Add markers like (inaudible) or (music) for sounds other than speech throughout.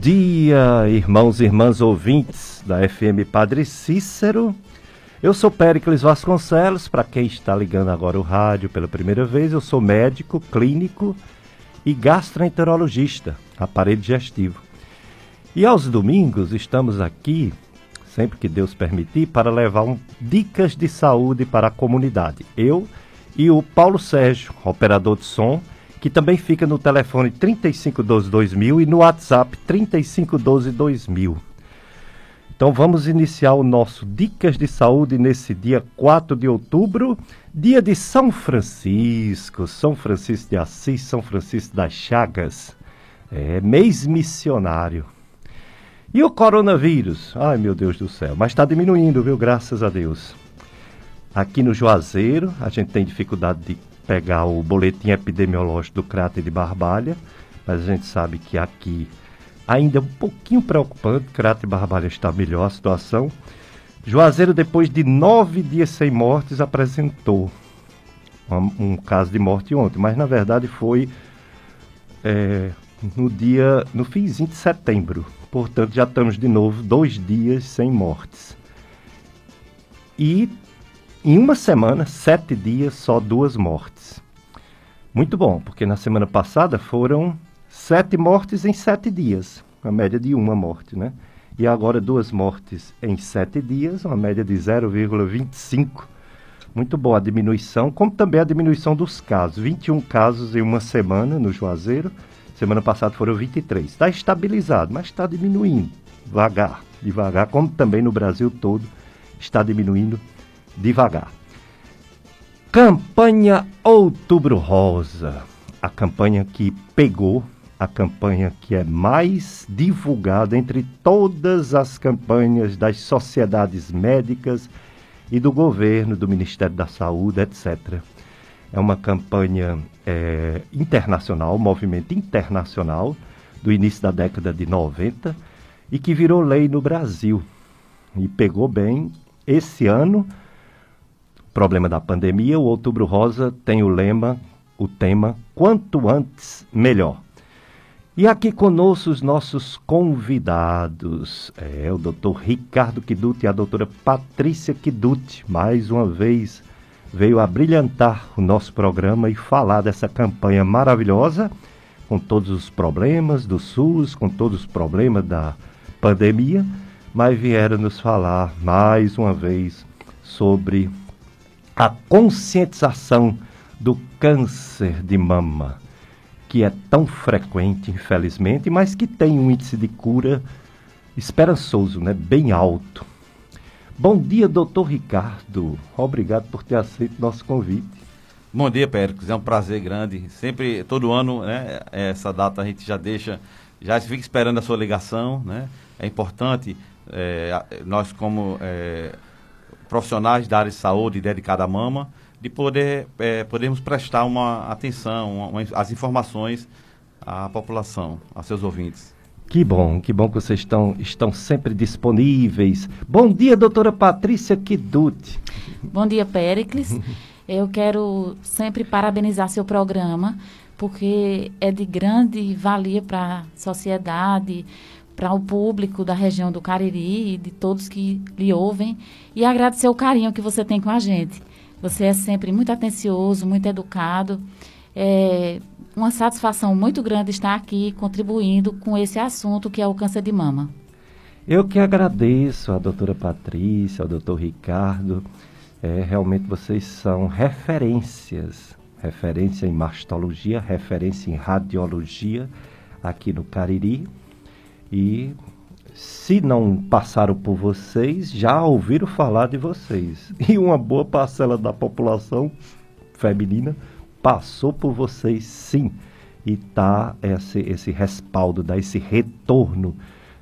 Dia, irmãos e irmãs ouvintes da FM Padre Cícero. Eu sou Péricles Vasconcelos, para quem está ligando agora o rádio pela primeira vez, eu sou médico, clínico e gastroenterologista, aparelho digestivo. E aos domingos estamos aqui, sempre que Deus permitir, para levar um, dicas de saúde para a comunidade. Eu e o Paulo Sérgio, operador de som, que também fica no telefone 3512-2000 e no WhatsApp 3512-2000. Então vamos iniciar o nosso Dicas de Saúde nesse dia 4 de outubro, dia de São Francisco, São Francisco de Assis, São Francisco das Chagas, é mês missionário. E o coronavírus? Ai meu Deus do céu, mas está diminuindo, viu? Graças a Deus. Aqui no Juazeiro, a gente tem dificuldade de pegar o boletim epidemiológico do cráter de Barbalha, mas a gente sabe que aqui ainda é um pouquinho preocupante, cráter de Barbalha está melhor a situação. Juazeiro, depois de nove dias sem mortes, apresentou um, um caso de morte ontem, mas na verdade foi é, no dia, no finzinho de setembro. Portanto, já estamos de novo dois dias sem mortes. E em uma semana, sete dias, só duas mortes. Muito bom, porque na semana passada foram sete mortes em sete dias, a média de uma morte, né? E agora duas mortes em sete dias, uma média de 0,25. Muito boa a diminuição, como também a diminuição dos casos. 21 casos em uma semana no Juazeiro. Semana passada foram 23. Está estabilizado, mas está diminuindo devagar, devagar, como também no Brasil todo está diminuindo devagar. Campanha Outubro Rosa, a campanha que pegou, a campanha que é mais divulgada entre todas as campanhas das sociedades médicas e do governo, do Ministério da Saúde, etc. É uma campanha é, internacional, movimento internacional, do início da década de 90 e que virou lei no Brasil. E pegou bem esse ano problema da pandemia, o Outubro Rosa tem o lema, o tema Quanto antes, melhor. E aqui conosco os nossos convidados, é o doutor Ricardo Kiduti e a doutora Patrícia Kiduti, mais uma vez veio a brilhantar o nosso programa e falar dessa campanha maravilhosa, com todos os problemas do SUS, com todos os problemas da pandemia, mas vieram nos falar mais uma vez sobre a conscientização do câncer de mama, que é tão frequente, infelizmente, mas que tem um índice de cura esperançoso, né? bem alto. Bom dia, doutor Ricardo. Obrigado por ter aceito nosso convite. Bom dia, Péricles. É um prazer grande. Sempre, todo ano, né, essa data a gente já deixa, já fica esperando a sua ligação, né? É importante, é, nós como é, profissionais da área de saúde dedicada à mama, de poder é, podermos prestar uma atenção, uma, uma, as informações à população, aos seus ouvintes. Que bom, que bom que vocês estão, estão sempre disponíveis. Bom dia, doutora Patrícia Kiduti. Bom dia, Péricles. (laughs) Eu quero sempre parabenizar seu programa, porque é de grande valia para a sociedade, para o público da região do Cariri e de todos que lhe ouvem e agradecer o carinho que você tem com a gente. Você é sempre muito atencioso, muito educado. É uma satisfação muito grande estar aqui contribuindo com esse assunto que é o câncer de mama. Eu que agradeço a doutora Patrícia, ao doutor Ricardo. É, realmente vocês são referências, referência em mastologia, referência em radiologia aqui no Cariri e se não passaram por vocês, já ouviram falar de vocês. (laughs) E uma boa parcela da população feminina passou por vocês sim. E tá esse, esse respaldo, dá esse retorno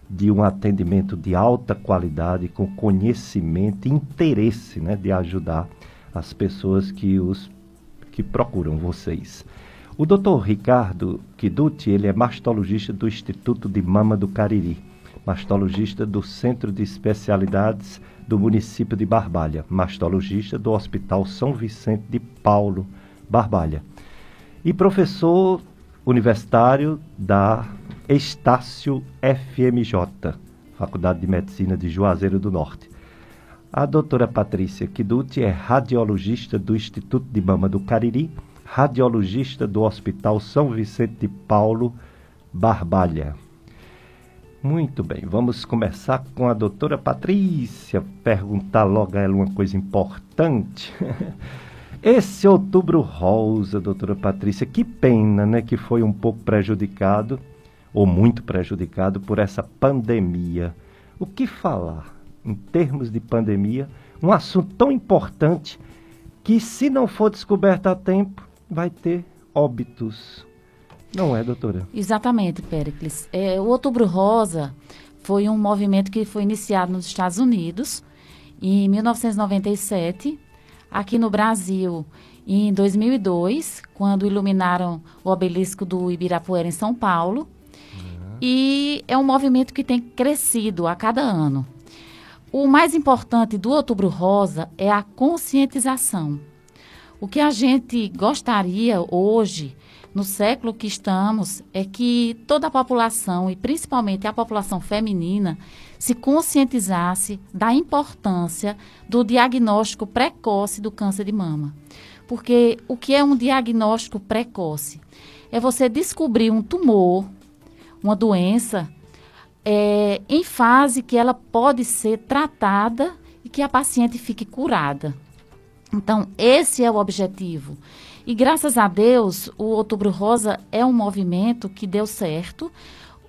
de um atendimento de alta qualidade, com conhecimento e interesse né, de ajudar as pessoas que, os, que procuram vocês. O doutor Ricardo Kiduti, ele é mastologista do Instituto de Mama do Cariri, mastologista do Centro de Especialidades do município de Barbalha, mastologista do Hospital São Vicente de Paulo, Barbalha, e professor universitário da Estácio FMJ, Faculdade de Medicina de Juazeiro do Norte. A doutora Patrícia Kiduti é radiologista do Instituto de Mama do Cariri, radiologista do Hospital São Vicente de Paulo, Barbalha. Muito bem, vamos começar com a doutora Patrícia, perguntar logo a ela uma coisa importante. (laughs) Esse outubro rosa, doutora Patrícia, que pena, né, que foi um pouco prejudicado, ou muito prejudicado, por essa pandemia. O que falar em termos de pandemia? Um assunto tão importante que, se não for descoberto a tempo, vai ter óbitos. Não é, doutora? Exatamente, Péricles. É, o Outubro Rosa foi um movimento que foi iniciado nos Estados Unidos em 1997 aqui no Brasil em 2002, quando iluminaram o obelisco do Ibirapuera em São Paulo. Uhum. E é um movimento que tem crescido a cada ano. O mais importante do Outubro Rosa é a conscientização. O que a gente gostaria hoje, no século que estamos, é que toda a população, e principalmente a população feminina, se conscientizasse da importância do diagnóstico precoce do câncer de mama. Porque o que é um diagnóstico precoce? É você descobrir um tumor, uma doença, é, em fase que ela pode ser tratada e que a paciente fique curada. Então, esse é o objetivo. E graças a Deus, o Outubro Rosa é um movimento que deu certo.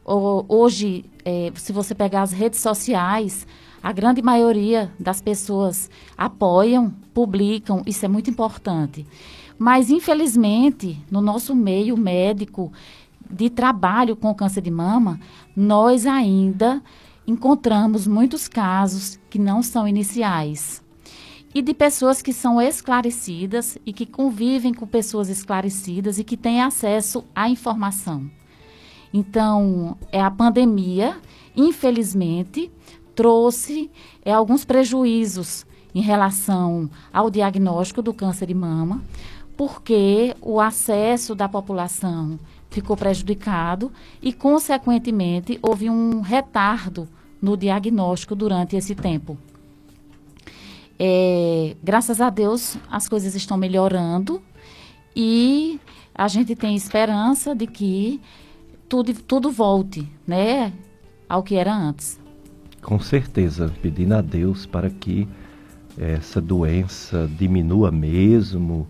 Hoje, é, se você pegar as redes sociais, a grande maioria das pessoas apoiam, publicam, isso é muito importante. Mas, infelizmente, no nosso meio médico de trabalho com câncer de mama, nós ainda encontramos muitos casos que não são iniciais. E de pessoas que são esclarecidas e que convivem com pessoas esclarecidas e que têm acesso à informação. Então, é a pandemia, infelizmente, trouxe é, alguns prejuízos em relação ao diagnóstico do câncer de mama, porque o acesso da população ficou prejudicado e, consequentemente, houve um retardo no diagnóstico durante esse tempo. É, graças a Deus, as coisas estão melhorando e a gente tem esperança de que tudo, tudo volte, né, ao que era antes. Com certeza, pedindo a Deus para que essa doença diminua mesmo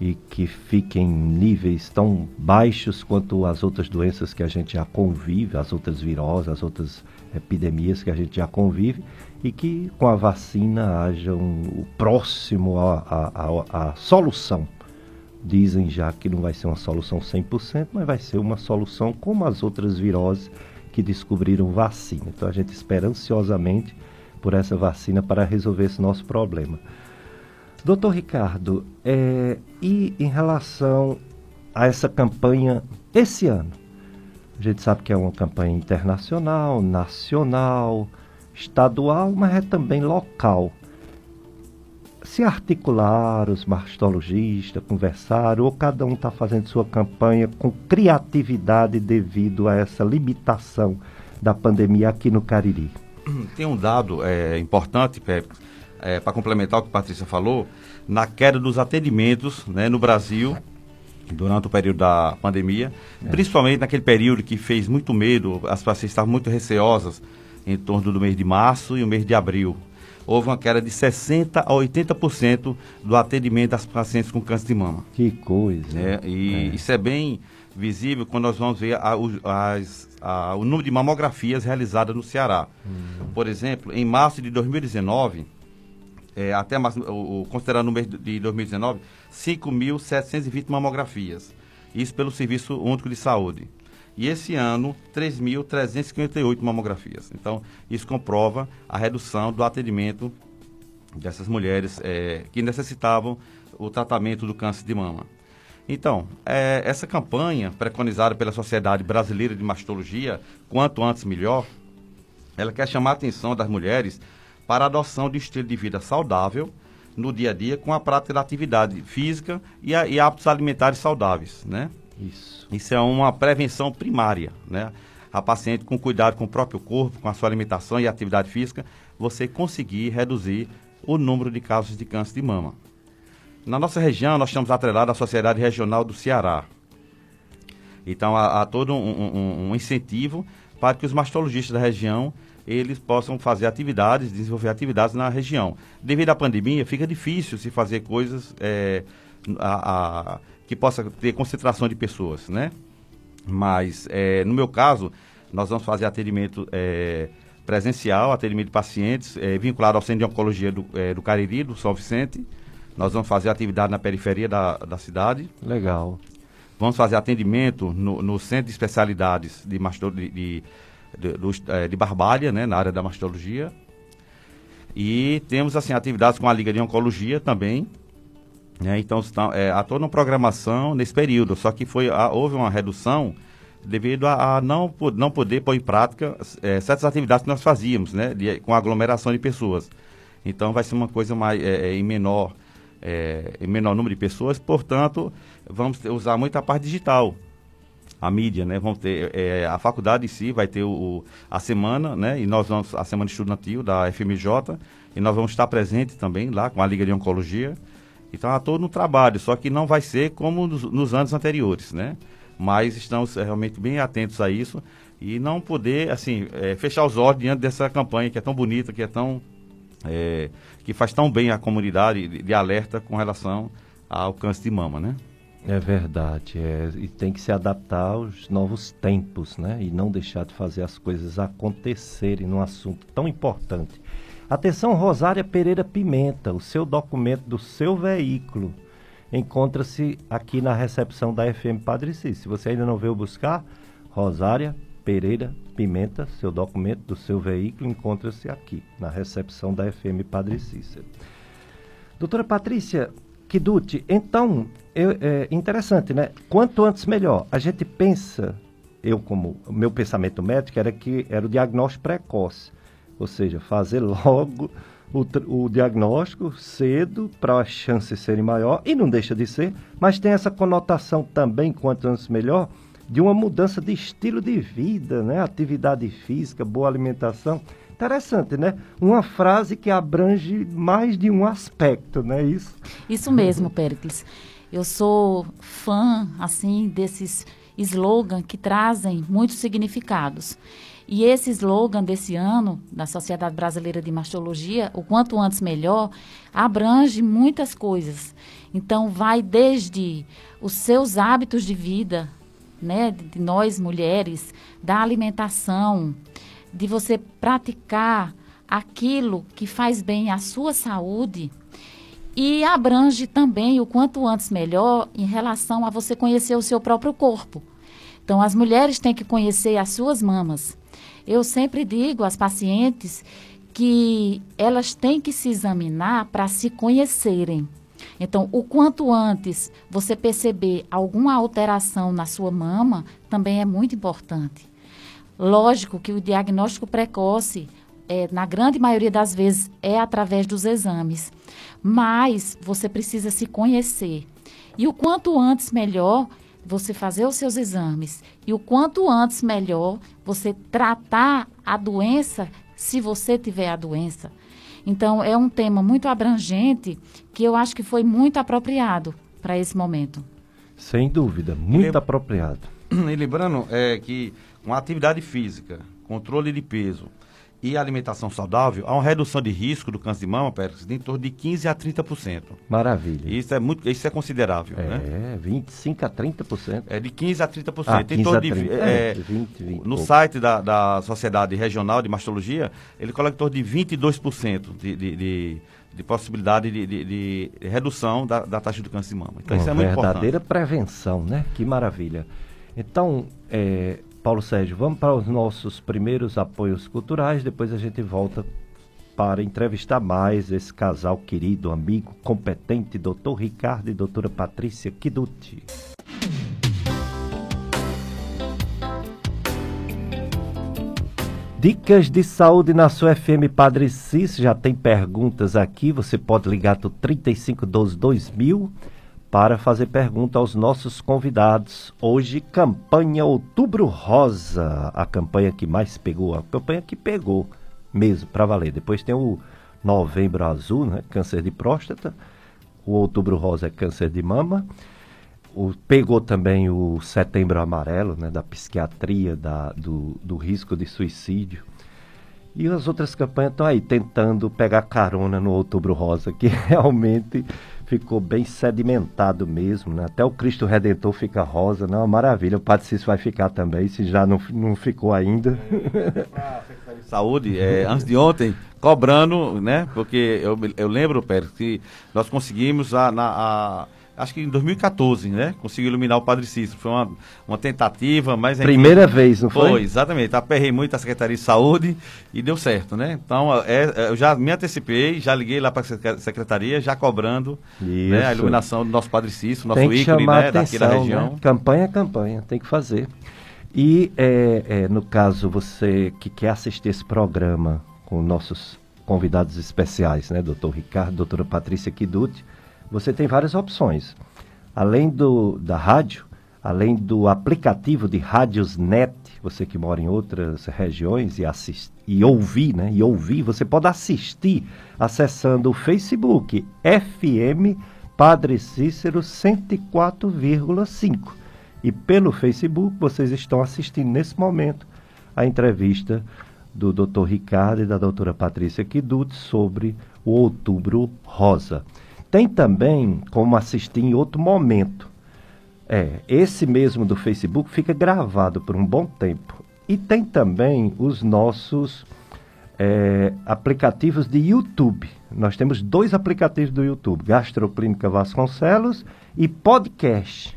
e que fique em níveis tão baixos quanto as outras doenças que a gente já convive, as outras viroses, as outras epidemias que a gente já convive e que com a vacina haja um, o próximo a solução Dizem já que não vai ser uma solução 100%, mas vai ser uma solução como as outras viroses que descobriram vacina. Então a gente espera ansiosamente por essa vacina para resolver esse nosso problema. Doutor Ricardo, é, e em relação a essa campanha esse ano? A gente sabe que é uma campanha internacional, nacional, estadual, mas é também local se articular, os mastologistas, conversar, ou cada um está fazendo sua campanha com criatividade devido a essa limitação da pandemia aqui no Cariri? Tem um dado é, importante, Pepe, é, para complementar o que a Patrícia falou, na queda dos atendimentos né, no Brasil durante o período da pandemia, é. principalmente naquele período que fez muito medo, as pacientes estavam muito receosas em torno do mês de março e o mês de abril houve uma queda de 60% a 80% do atendimento das pacientes com câncer de mama. Que coisa. É, e é. isso é bem visível quando nós vamos ver a, as, a, o número de mamografias realizadas no Ceará. Hum. Por exemplo, em março de 2019, é, até março, o, o, considerando o mês de 2019, 5.720 mamografias. Isso pelo Serviço Único de Saúde. E esse ano, 3.358 mamografias. Então, isso comprova a redução do atendimento dessas mulheres é, que necessitavam o tratamento do câncer de mama. Então, é, essa campanha preconizada pela Sociedade Brasileira de Mastologia, quanto antes melhor, ela quer chamar a atenção das mulheres para a adoção de estilo de vida saudável no dia a dia com a prática da atividade física e, a, e hábitos alimentares saudáveis, né? Isso. Isso é uma prevenção primária, né? a paciente com cuidado com o próprio corpo, com a sua alimentação e atividade física, você conseguir reduzir o número de casos de câncer de mama. Na nossa região, nós estamos atrelados à Sociedade Regional do Ceará. Então, há, há todo um, um, um, incentivo para que os mastologistas da região eles possam fazer atividades, desenvolver atividades na região. Devido à pandemia, fica difícil se fazer coisas é, a, a, que possa ter concentração de pessoas, né? Mas, é, no meu caso, nós vamos fazer atendimento é, presencial, atendimento de pacientes é, vinculado ao Centro de Oncologia do, é, do Cariri, do São Vicente. Nós vamos fazer atividade na periferia da, da cidade. Legal. Vamos fazer atendimento no, no Centro de Especialidades de, de, de, de, é, de Barbalha, né, na área da mastologia. E temos assim atividades com a Liga de Oncologia também. Né, então, está, é, há toda uma programação nesse período, só que foi, houve uma redução devido a, a, não, não poder pôr em prática é, certas atividades que nós fazíamos, né, de, com aglomeração de pessoas. Então, vai ser uma coisa mais, é, é em menor é, em menor número de pessoas, portanto, vamos ter, usar muito a parte digital, a mídia, né? Ter é, a faculdade em si vai ter o, o, a semana, né? E nós vamos a semana estudantil da FMJ e nós vamos estar presentes também lá com a Liga de Oncologia. Então há todo um trabalho, só que não vai ser como nos, nos anos anteriores, né? Mas estamos é, realmente bem atentos a isso e não poder assim é, fechar os olhos diante dessa campanha que é tão bonita, que é tão é, que faz tão bem à comunidade de, de, alerta com relação ao câncer de mama, né? É verdade, é, e tem que se adaptar aos novos tempos, né? E não deixar de fazer as coisas acontecerem num assunto tão importante. Atenção, Rosária Pereira Pimenta, o seu documento do seu veículo encontra-se aqui na recepção da FM Padre Cis. Se você ainda não veio buscar, Rosária Pereira Pimenta, seu documento do seu veículo encontra-se aqui, na recepção da FM Padre Cícero. Doutora Patrícia Kiduti, então, eu, é interessante, né? Quanto antes melhor. A gente pensa, eu como, meu pensamento médico era que era o diagnóstico precoce, ou seja, fazer logo o, o diagnóstico cedo para as chances serem maior, e não deixa de ser, mas tem essa conotação também, quanto antes melhor, de uma mudança de estilo de vida, né? Atividade física, boa alimentação. Interessante, né? Uma frase que abrange mais de um aspecto, né? Isso. Isso mesmo, Pericles. Eu sou fã, assim, desses slogans que trazem muitos significados. E esse slogan desse ano, da Sociedade Brasileira de Mastologia, o quanto antes melhor, abrange muitas coisas. Então, vai desde os seus hábitos de vida, né, de nós mulheres, da alimentação, de você praticar aquilo que faz bem à sua saúde e abrange também o quanto antes melhor em relação a você conhecer o seu próprio corpo. Então, as mulheres têm que conhecer as suas mamas. Eu sempre digo às pacientes que elas têm que se examinar para se conhecerem. Então, o quanto antes você perceber alguma alteração na sua mama também é muito importante. Lógico que o diagnóstico precoce, é, na grande maioria das vezes, é através dos exames, mas você precisa se conhecer. E o quanto antes melhor você fazer os seus exames e o quanto antes melhor você tratar a doença se você tiver a doença. Então, é um tema muito abrangente que eu acho que foi muito apropriado para esse momento. Sem dúvida, muito apropriado. (clears throat) E lembrando é, que uma atividade física, controle de peso, e alimentação saudável, há uma redução de risco do câncer de mama, Pérez, de em torno de 15 a 30%. Maravilha. Isso é muito, isso é considerável, é, né? É, 25 a 30%. É de 15 a 30%. Ah, 15 em torno a 30. de é, é, 20, 20, no pouco. site da, da Sociedade Regional de Mastologia, ele coloca em torno de 22% de, de, de, de possibilidade de, de, de, redução da, da taxa do câncer de mama. Então Uma isso é muito importante. verdadeira prevenção, né? Que maravilha. Então, é, Paulo Sérgio, vamos para os nossos primeiros apoios culturais, depois a gente volta para entrevistar mais esse casal querido, amigo, competente, doutor Ricardo e doutora Patrícia Kiduti. Dicas de saúde na sua FM Padre Cis, já tem perguntas aqui, você pode ligar do 3512 2000 para fazer pergunta aos nossos convidados. Hoje, campanha Outubro Rosa, a campanha que mais pegou, a campanha que pegou mesmo, para valer. Depois tem o Novembro Azul, né, câncer de próstata. O Outubro Rosa é câncer de mama. O, pegou também o Setembro Amarelo, né, da psiquiatria, da, do, do risco de suicídio. E as outras campanhas estão aí tentando pegar carona no Outubro Rosa, que (laughs) realmente ficou bem sedimentado mesmo, né? Até o Cristo Redentor fica rosa, não, maravilha. O Padre Cício vai ficar também, se já não, não ficou ainda. (laughs) Saúde, é, antes de ontem, cobrando, né? Porque eu, eu lembro, Pérez, que nós conseguimos a, a acho que em 2014, né? Conseguiu iluminar o Padre Cícero. Foi uma, uma tentativa, mas... Primeira vez, não foi? Foi, exatamente. Aperrei muito a Secretaria de Saúde e deu certo, né? Então, é, é eu já me antecipei, já liguei lá para a Secretaria, já cobrando né, a iluminação do nosso Padre Cícero, nosso ícone, né? Atenção, daqui da região. Né? Campanha é campanha, tem que fazer. E, é, é, no caso, você que quer assistir esse programa com nossos convidados especiais, né? Doutor Ricardo, doutora Patrícia Kiduti, você tem várias opções. Além do, da rádio, além do aplicativo de rádios net, você que mora em outras regiões e, assist, e ouvir, né? E ouvir, você pode assistir acessando o Facebook FM Padre Cícero 104,5. E pelo Facebook vocês estão assistindo nesse momento a entrevista do Dr. Ricardo e da doutora Patrícia Kiduti sobre o Outubro Rosa. Tem também como assistir em outro momento. É, esse mesmo do Facebook fica gravado por um bom tempo. E tem também os nossos é, aplicativos de YouTube. Nós temos dois aplicativos do YouTube, Gastroclínica Vasconcelos e Podcast.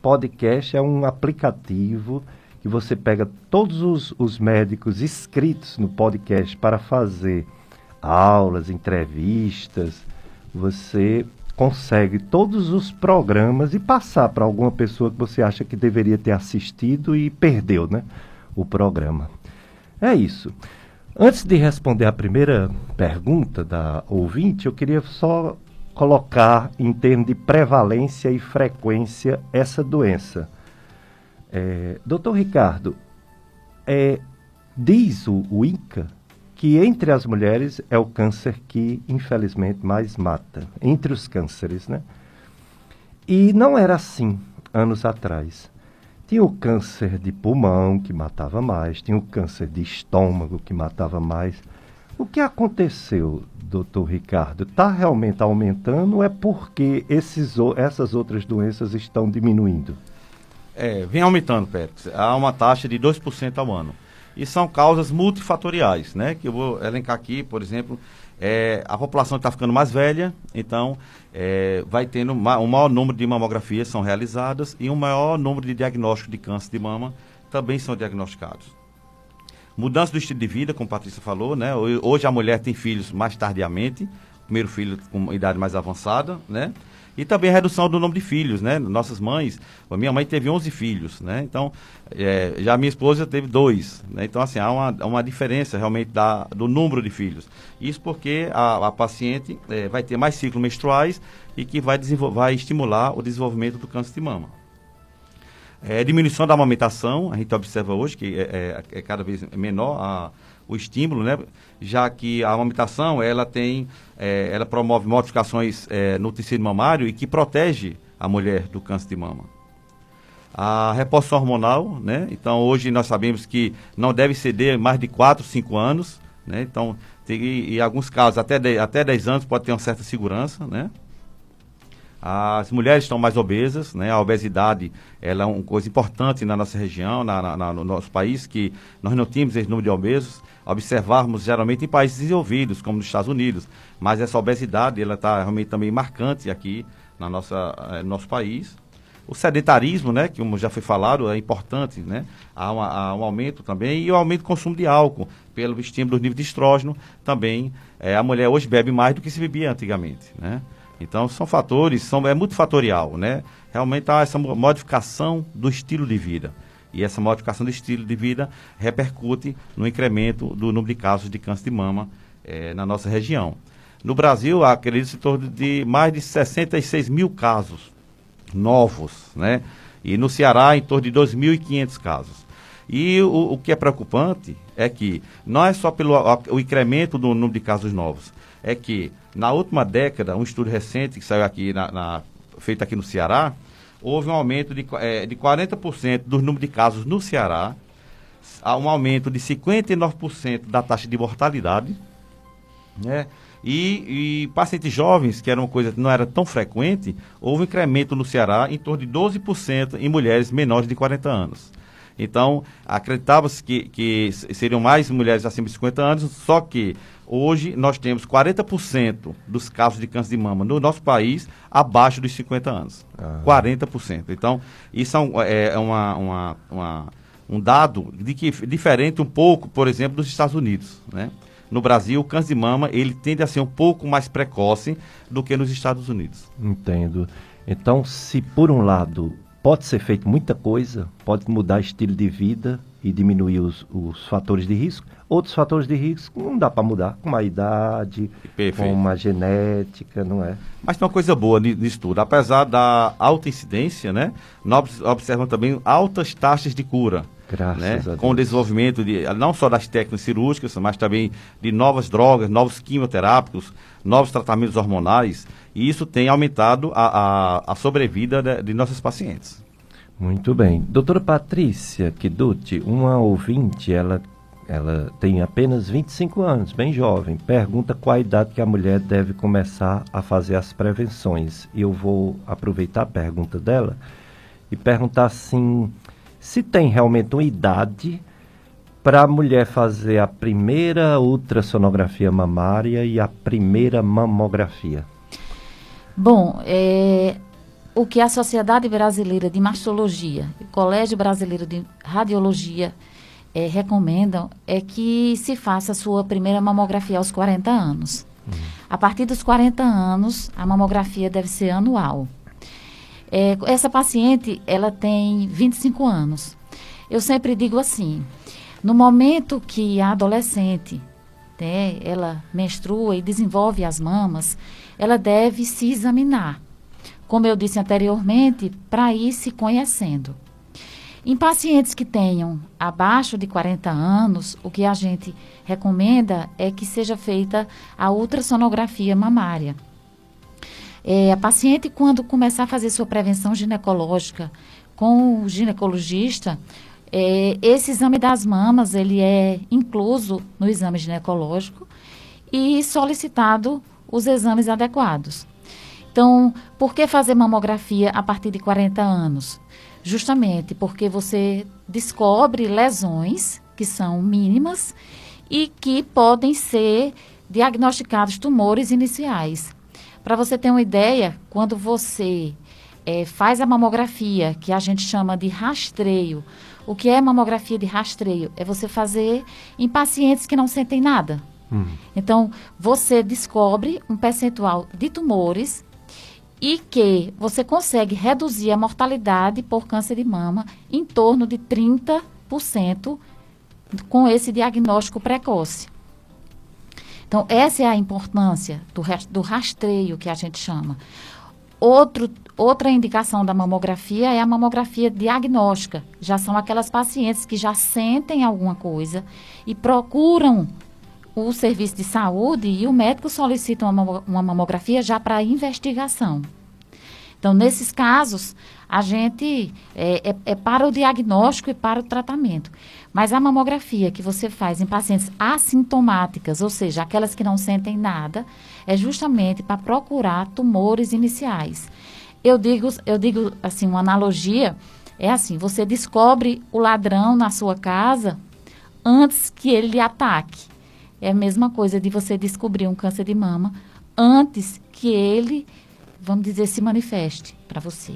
Podcast é um aplicativo que você pega todos os, os médicos inscritos no podcast para fazer aulas, entrevistas, você consegue todos os programas e passar para alguma pessoa que você acha que deveria ter assistido e perdeu, né? O programa. É isso. Antes de responder a primeira pergunta da ouvinte, eu queria só colocar em termos de prevalência e frequência essa doença. É, doutor Ricardo, é, diz o, o INCA que entre as mulheres é o câncer que infelizmente mais mata, entre os cânceres, né? E não era assim anos atrás. Tinha o câncer de pulmão que matava mais, tinha o câncer de estômago que matava mais. O que aconteceu, doutor Ricardo? Está realmente aumentando ou é porque esses, essas outras doenças estão diminuindo? É, vem aumentando, Pérez. Há uma taxa de 2% ao ano e são causas multifatoriais, né? Que eu vou elencar aqui, por exemplo, é, a população está ficando mais velha, então é, vai tendo um maior número de mamografias são realizadas e um maior número de diagnósticos de câncer de mama também são diagnosticados. Mudança do estilo de vida, como a Patrícia falou, né? Hoje a mulher tem filhos mais tardiamente, primeiro filho com idade mais avançada, né? E também a redução do número de filhos, né? Nossas mães, a minha mãe teve 11 filhos, né? Então, é, já a minha esposa teve dois, né? Então, assim, há uma, uma diferença realmente da, do número de filhos. Isso porque a, a paciente é, vai ter mais ciclos menstruais e que vai, vai estimular o desenvolvimento do câncer de mama. É, diminuição da amamentação, a gente observa hoje que é, é, é cada vez menor a o estímulo, né? já que a amamentação ela tem, é, ela promove modificações é, no tecido mamário e que protege a mulher do câncer de mama. A reposição hormonal, né? Então hoje nós sabemos que não deve ceder mais de 4, 5 anos, né? Então, tem, em alguns casos, até 10, até 10 anos pode ter uma certa segurança, né? As mulheres estão mais obesas, né? A obesidade ela é uma coisa importante na nossa região, na, na, no nosso país, que nós não tínhamos esse número de obesos. Observarmos geralmente em países desenvolvidos, como nos Estados Unidos. Mas essa obesidade ela está realmente também marcante aqui na nossa, eh, no nosso país. O sedentarismo, né, que como já foi falado, é importante, né? Há, uma, há um aumento também e o aumento do consumo de álcool, pelo estímulo do nível de estrógeno, também é, a mulher hoje bebe mais do que se bebia antigamente, né? Então, são fatores, são, é multifatorial, né? Realmente há essa modificação do estilo de vida. E essa modificação do estilo de vida repercute no incremento do número de casos de câncer de mama eh, na nossa região. No Brasil, acredita-se em torno de mais de 66 mil casos novos, né? E no Ceará, em torno de 2.500 casos. E o, o, que é preocupante é que não é só pelo o incremento do número de casos novos, é que na última década, um estudo recente que saiu aqui, na, na feito aqui no Ceará, houve um aumento de, é, de 40% do número de casos no Ceará, um aumento de 59% da taxa de mortalidade, né? E, e, pacientes jovens, que era uma coisa que não era tão frequente, houve um incremento no Ceará em torno de 12% em mulheres menores de 40 anos. Então, acreditava-se que, que seriam mais mulheres acima de 50 anos, só que hoje nós temos 40% dos casos de câncer de mama no nosso país abaixo dos 50 anos. Ah. 40%. Então, isso é, é uma, uma, uma, um dado de que, diferente um pouco, por exemplo, dos Estados Unidos. Né? No Brasil, o câncer de mama ele tende a ser um pouco mais precoce do que nos Estados Unidos. Entendo. Então, se por um lado Pode ser feito muita coisa, pode mudar estilo de vida e diminuir os, os fatores de risco. Outros fatores de risco não dá para mudar, como a idade, Perfeito. como a genética, não é? Mas tem uma coisa boa nisso tudo. Apesar da alta incidência, né? Nós observamos também altas taxas de cura. Graças né? a Deus. Com o desenvolvimento de, não só das técnicas cirúrgicas, mas também de novas drogas, novos quimioterápicos, novos tratamentos hormonais. E isso tem aumentado a, a, a sobrevida de, de nossos pacientes. Muito bem. Doutora Patrícia Kiduti, uma ouvinte, ela, ela tem apenas 25 anos, bem jovem, pergunta qual a idade que a mulher deve começar a fazer as prevenções. E eu vou aproveitar a pergunta dela e perguntar assim, se tem realmente uma idade para a mulher fazer a primeira ultrassonografia mamária e a primeira mamografia. Bom, é, o que a Sociedade Brasileira de Mastologia e o Colégio Brasileiro de Radiologia é, recomendam é que se faça a sua primeira mamografia aos 40 anos. Uhum. A partir dos 40 anos, a mamografia deve ser anual. É, essa paciente, ela tem 25 anos. Eu sempre digo assim, no momento que a adolescente, né, ela menstrua e desenvolve as mamas, ela deve se examinar, como eu disse anteriormente, para ir se conhecendo. Em pacientes que tenham abaixo de 40 anos, o que a gente recomenda é que seja feita a ultrassonografia mamária. É, a paciente, quando começar a fazer sua prevenção ginecológica com o ginecologista, é, esse exame das mamas, ele é incluso no exame ginecológico e solicitado os exames adequados. Então, por que fazer mamografia a partir de 40 anos? Justamente porque você descobre lesões que são mínimas e que podem ser diagnosticados tumores iniciais. Para você ter uma ideia, quando você é, faz a mamografia, que a gente chama de rastreio, o que é mamografia de rastreio? É você fazer em pacientes que não sentem nada. Hum. Então, você descobre um percentual de tumores e que você consegue reduzir a mortalidade por câncer de mama em torno de 30% com esse diagnóstico precoce. Então, essa é a importância do, do rastreio que a gente chama. Outro, outra indicação da mamografia é a mamografia diagnóstica. Já são aquelas pacientes que já sentem alguma coisa e procuram o serviço de saúde e o médico solicita uma, uma mamografia já para investigação. Então, nesses casos, a gente é, é, é, para o diagnóstico e para o tratamento. Mas a mamografia que você faz em pacientes assintomáticas, ou seja, aquelas que não sentem nada, é justamente para procurar tumores iniciais. Eu digo, eu digo assim, uma analogia é assim: você descobre o ladrão na sua casa antes que ele lhe ataque. É a mesma coisa de você descobrir um câncer de mama antes que ele, vamos dizer, se manifeste para você.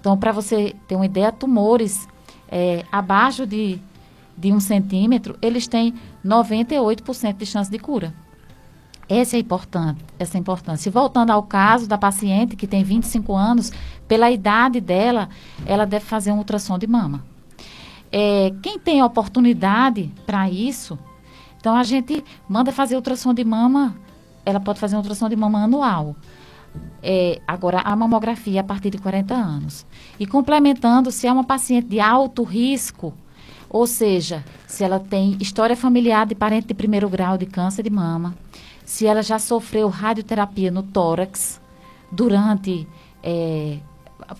Então, para você ter uma ideia, tumores é, abaixo de, de um centímetro, eles têm 98% de chance de cura. Essa é importante, essa é importância. Voltando ao caso da paciente que tem 25 anos, pela idade dela, ela deve fazer um ultrassom de mama. É, quem tem oportunidade para isso, então a gente manda fazer ultrassom de mama, ela pode fazer ultrassom de mama anual. é, agora a mamografia a partir de 40 anos. E complementando, se é uma paciente de alto risco, ou seja, se ela tem história familiar de parente de primeiro grau de câncer de mama, se ela já sofreu radioterapia no tórax durante é,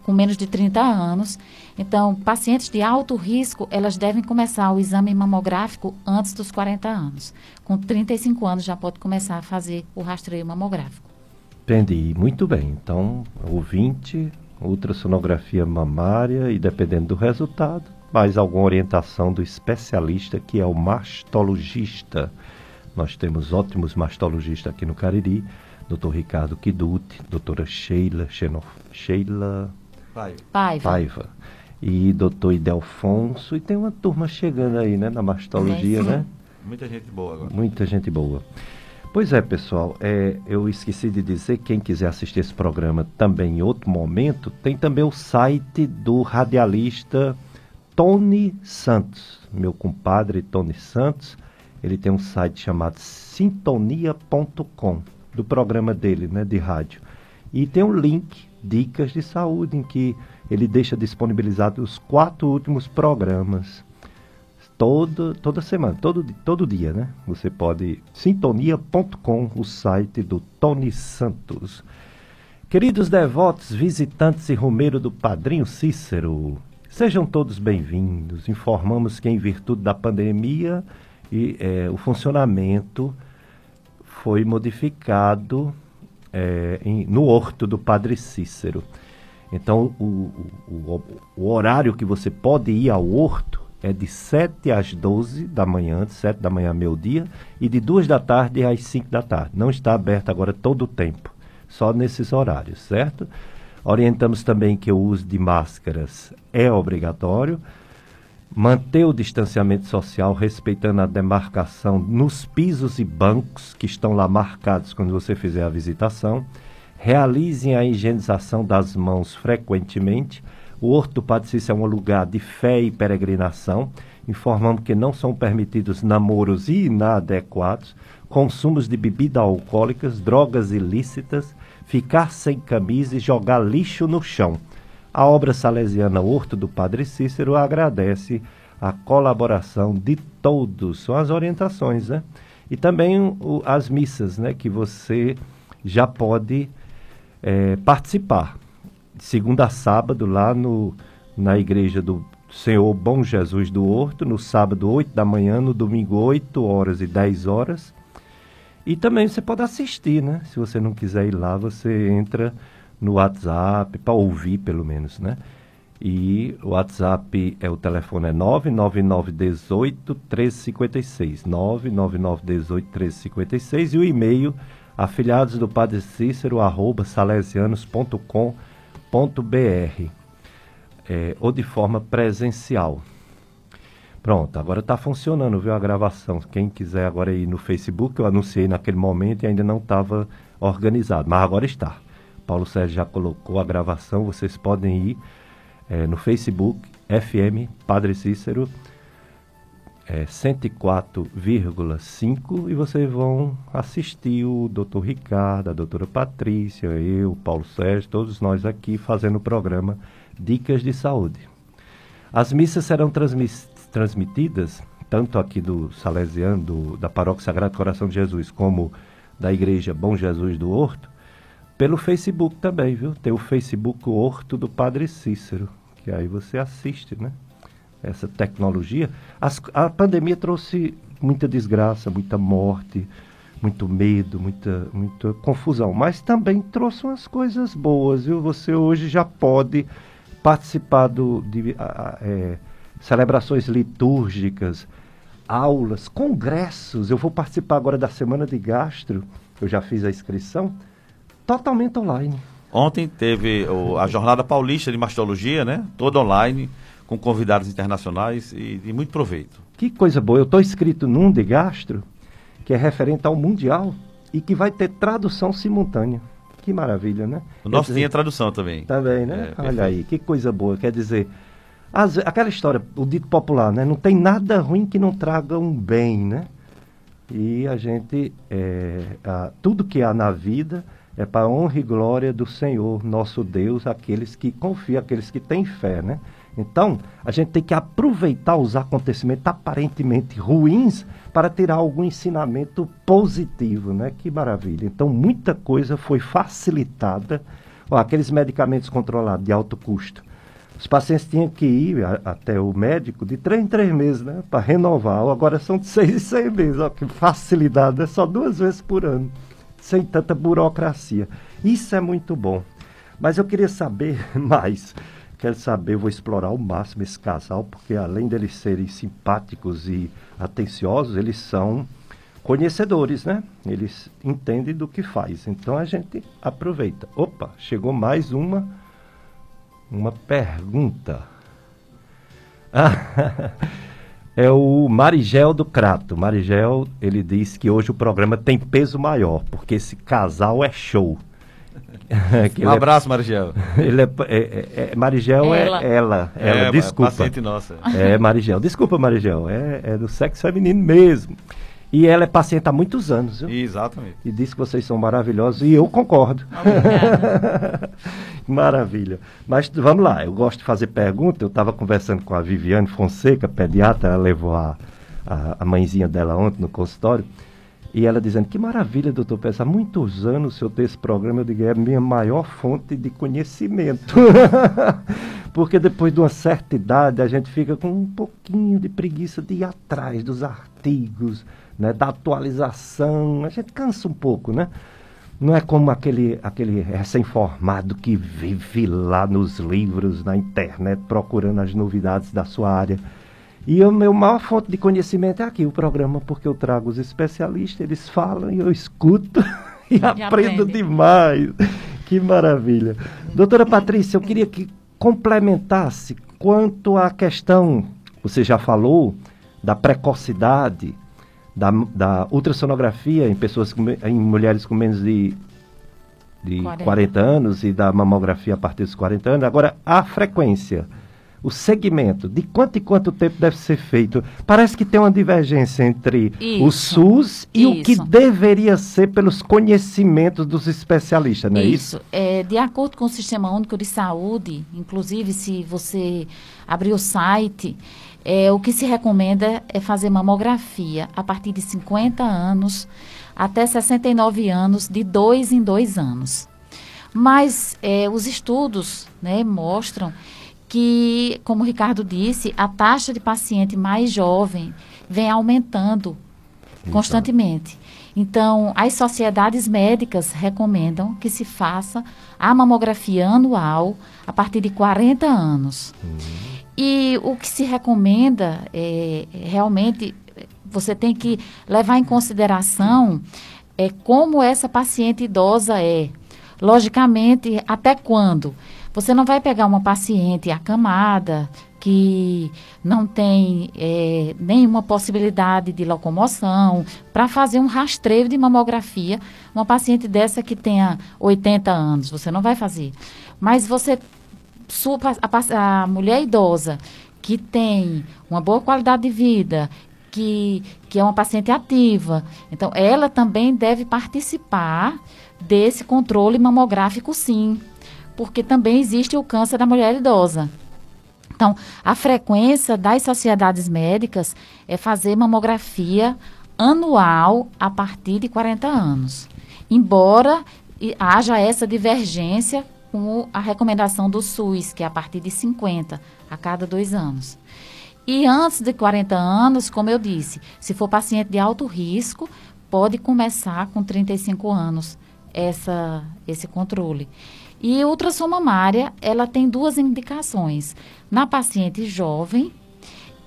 com menos de 30 anos. Então, pacientes de alto risco, elas devem começar o exame mamográfico antes dos 40 anos. Com 35 anos já pode começar a fazer o rastreio mamográfico. Entendi, muito bem. Então, ouvinte, ultrassonografia mamária e dependendo do resultado, mais alguma orientação do especialista que é o mastologista. Nós temos ótimos mastologistas aqui no Cariri, Dr. Ricardo Kiduti, doutora Sheila, Xenof, Sheila Paiva. Paiva. E doutor Idelfonso, e tem uma turma chegando aí, né, na mastologia, né? Muita gente boa agora. Muita gente boa. Pois é, pessoal, é, eu esqueci de dizer, quem quiser assistir esse programa também em outro momento, tem também o site do radialista Tony Santos, meu compadre Tony Santos, ele tem um site chamado sintonia.com, do programa dele, né, de rádio. E tem um link, Dicas de Saúde, em que ele deixa disponibilizado os quatro últimos programas. Todo, toda semana, todo, todo dia, né? Você pode. Sintonia.com, o site do Tony Santos. Queridos devotos, visitantes e rumeiro do Padrinho Cícero, Sejam todos bem-vindos. Informamos que, em virtude da pandemia, e, é, o funcionamento foi modificado é, em, no horto do Padre Cícero. Então, o, o, o, horário que você pode ir ao horto é de 7 às 12 da manhã, de 7 da manhã ao meio-dia, e de 2 da tarde às 5 da tarde. Não está aberto agora todo o tempo, só nesses horários, certo? Orientamos também que o uso de máscaras é obrigatório. Manter o distanciamento social, respeitando a demarcação nos pisos e bancos que estão lá marcados quando você fizer a visitação. Realizem a higienização das mãos frequentemente. O Horto do é um lugar de fé e peregrinação. Informamos que não são permitidos namoros inadequados, consumos de bebidas alcoólicas, drogas ilícitas ficar sem camisa e jogar lixo no chão. A obra salesiana Horto do Padre Cícero agradece a colaboração de todos, são as orientações, né? E também o, as missas, né? Que você já pode é, participar. Segunda a sábado, lá no, na igreja do Senhor Bom Jesus do Horto, no sábado, 8 da manhã, no domingo, 8 horas e 10 horas. E também você pode assistir, né? Se você não quiser ir lá, você entra no WhatsApp, para ouvir pelo menos, né? E o WhatsApp é o telefone é 99918 1356. 99918 1356 e o e-mail afiliados do Padre Cícero arroba salesianos.com.br é, ou de forma presencial. Pronto, agora está funcionando, viu, a gravação. Quem quiser agora ir no Facebook, eu anunciei naquele momento e ainda não estava organizado, mas agora está. Paulo Sérgio já colocou a gravação, vocês podem ir é, no Facebook, FM Padre Cícero é, 104,5 e vocês vão assistir o doutor Ricardo, a doutora Patrícia, eu, Paulo Sérgio, todos nós aqui fazendo o programa Dicas de Saúde. As missas serão transmitidas tanto aqui do Salesiano, do, da Paróquia Sagrado Coração de Jesus, como da Igreja Bom Jesus do Horto, pelo Facebook também, viu? Tem o Facebook Horto do Padre Cícero, que aí você assiste, né? Essa tecnologia. As, a pandemia trouxe muita desgraça, muita morte, muito medo, muita, muita confusão, mas também trouxe umas coisas boas, viu? Você hoje já pode participar do, de, a, é, celebrações litúrgicas, aulas, congressos. Eu vou participar agora da Semana de Gastro, eu já fiz a inscrição, totalmente online. Ontem teve o, a Jornada Paulista de Mastologia, né? Toda online, com convidados internacionais e de muito proveito. Que coisa boa. Eu estou inscrito num de gastro, que é referente ao Mundial e que vai ter tradução simultânea. Que maravilha, né? O nosso dizer, tinha tradução também. Também, né? É, Olha aí, que coisa boa. Quer dizer, as, aquela história, o dito popular, né? Não tem nada ruim que não traga um bem, né? E a gente, é, a, tudo que há na vida é para honra e glória do Senhor, nosso Deus, aqueles que confiam, aqueles que têm fé, né? Então, a gente tem que aproveitar os acontecimentos aparentemente ruins para tirar algum ensinamento positivo, né? Que maravilha. Então, muita coisa foi facilitada. Ó, aqueles medicamentos controlados de alto custo. Os pacientes tinham que ir a, até o médico de três em três meses, né? Para renovar. Agora são de seis em seis meses. Ó, que facilidade, é só duas vezes por ano. Sem tanta burocracia. Isso é muito bom. Mas eu queria saber (laughs) mais quero saber, vou explorar ao máximo esse casal, porque além deles serem simpáticos e atenciosos, eles são conhecedores, né? Eles entendem do que faz. Então a gente aproveita. Opa, chegou mais uma uma pergunta. (laughs) é o Marigel do Crato. Marigel, ele diz que hoje o programa tem peso maior, porque esse casal é show. (laughs) um é abraço, Marigel. (laughs) Ele é, é, é, é Marigel ela. é ela. ela é, desculpa. paciente nossa. É, Marigel. Desculpa, Marigel. É, é do sexo feminino mesmo. E ela é paciente há muitos anos, viu? Exatamente. E diz que vocês são maravilhosos e eu concordo. (laughs) (laughs) Maravilha. Mas vamos lá, eu gosto de fazer pergunta. Eu estava conversando com a Viviane Fonseca, pediatra, ela levou a, a, a mãezinha dela ontem no consultório. E ela dizendo, que maravilha, doutor Pérez, há muitos anos o senhor tem esse programa, eu digo, é a minha maior fonte de conhecimento. (laughs) Porque depois de uma certa idade, a gente fica com um pouquinho de preguiça de ir atrás dos artigos, né, da atualização, a gente cansa um pouco, né? Não é como aquele, aquele recém-formado que vive lá nos livros, na internet, procurando as novidades da sua área. E a minha maior fonte de conhecimento é aqui, o programa, porque eu trago os especialistas, eles falam e eu escuto (laughs) e, e aprendo aprende. demais. Que maravilha. Doutora (laughs) Patrícia, eu queria que complementasse quanto à questão, você já falou, da precocidade, da, da ultrassonografia em pessoas, com, em mulheres com menos de, de 40. 40 anos e da mamografia a partir dos 40 anos. Agora, a frequência o segmento, de quanto e quanto tempo deve ser feito. Parece que tem uma divergência entre isso, o SUS e isso. o que deveria ser pelos conhecimentos dos especialistas, não é isso? Isso. É, de acordo com o Sistema Único de Saúde, inclusive se você abrir o site, é, o que se recomenda é fazer mamografia a partir de 50 anos até 69 anos, de dois em dois anos. Mas é, os estudos né, mostram que, como o Ricardo disse, a taxa de paciente mais jovem vem aumentando então. constantemente. Então, as sociedades médicas recomendam que se faça a mamografia anual a partir de 40 anos. Uhum. E o que se recomenda é realmente você tem que levar em consideração é como essa paciente idosa é. Logicamente, até quando? Você não vai pegar uma paciente acamada, que não tem é, nenhuma possibilidade de locomoção, para fazer um rastreio de mamografia, uma paciente dessa que tenha 80 anos, você não vai fazer. Mas você, a, a mulher idosa, que tem uma boa qualidade de vida, que, que é uma paciente ativa, então ela também deve participar desse controle mamográfico, sim porque também existe o câncer da mulher idosa. Então, a frequência das sociedades médicas é fazer mamografia anual a partir de 40 anos. Embora haja essa divergência com a recomendação do SUS, que é a partir de 50 a cada dois anos. E antes de 40 anos, como eu disse, se for paciente de alto risco, pode começar com 35 anos essa, esse controle. E ultrassom mamária, ela tem duas indicações. Na paciente jovem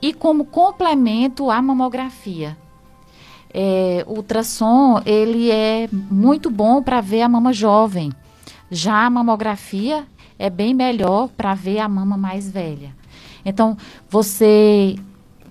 e como complemento à mamografia. É, o ultrassom, ele é muito bom para ver a mama jovem. Já a mamografia é bem melhor para ver a mama mais velha. Então, você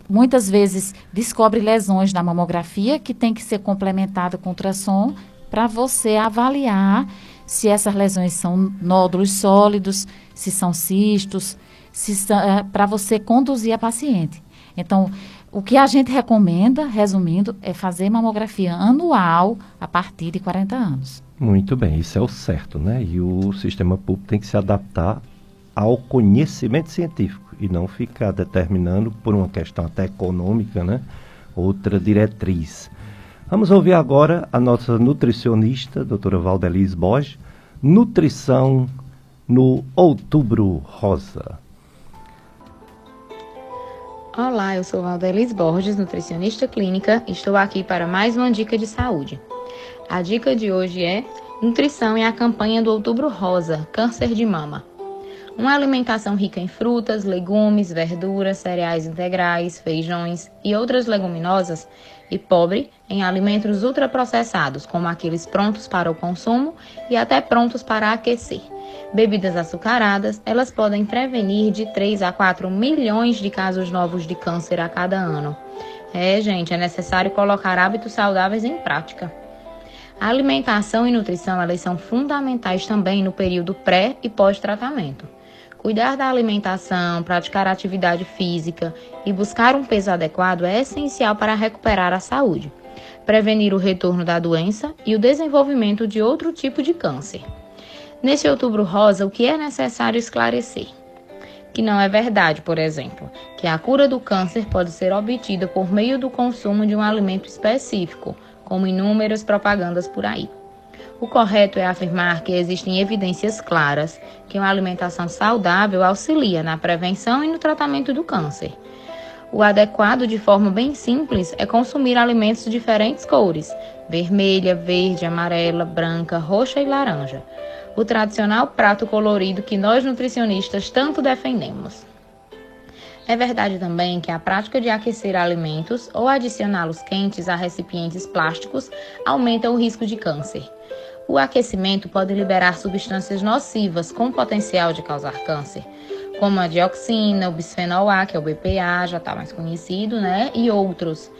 muitas vezes descobre lesões na mamografia que tem que ser complementada com ultrassom para você avaliar se essas lesões são nódulos sólidos, se são cistos, se uh, para você conduzir a paciente. Então, O que a gente recomenda, resumindo, é fazer mamografia anual a partir de 40 anos. Muito bem, isso é o certo, né? E o sistema público tem que se adaptar ao conhecimento científico e não ficar determinando por uma questão até econômica, né? Outra diretriz. Vamos ouvir agora a nossa nutricionista, doutora Valdeliz Borges, nutrição no Outubro Rosa. Olá, eu sou Valdelis Borges, nutricionista clínica, e estou aqui para mais uma dica de saúde. A dica de hoje é Nutrição e a campanha do Outubro Rosa, câncer de mama. Uma alimentação rica em frutas, legumes, verduras, cereais integrais, feijões e outras leguminosas e pobre em alimentos ultraprocessados, como aqueles prontos para o consumo e até prontos para aquecer bebidas açucaradas, elas podem prevenir de 3 a 4 milhões de casos novos de câncer a cada ano. É, gente, é necessário colocar hábitos saudáveis em prática. A alimentação e nutrição elas são fundamentais também no período pré e pós-tratamento. Cuidar da alimentação, praticar atividade física e buscar um peso adequado é essencial para recuperar a saúde, prevenir o retorno da doença e o desenvolvimento de outro tipo de câncer. Nesse outubro rosa, o que é necessário esclarecer? Que não é verdade, por exemplo, que a cura do câncer pode ser obtida por meio do consumo de um alimento específico, como inúmeras propagandas por aí. O correto é afirmar que existem evidências claras que uma alimentação saudável auxilia na prevenção e no tratamento do câncer. O adequado, de forma bem simples, é consumir alimentos de diferentes cores: vermelha, verde, amarela, branca, roxa e laranja o tradicional prato colorido que nós nutricionistas tanto defendemos. É verdade também que a prática de aquecer alimentos ou adicioná-los quentes a recipientes plásticos aumenta o risco de câncer. O aquecimento pode liberar substâncias nocivas com potencial de causar câncer, como a dioxina, o bisfenol A, que é o BPA, já está mais conhecido, né? E outros.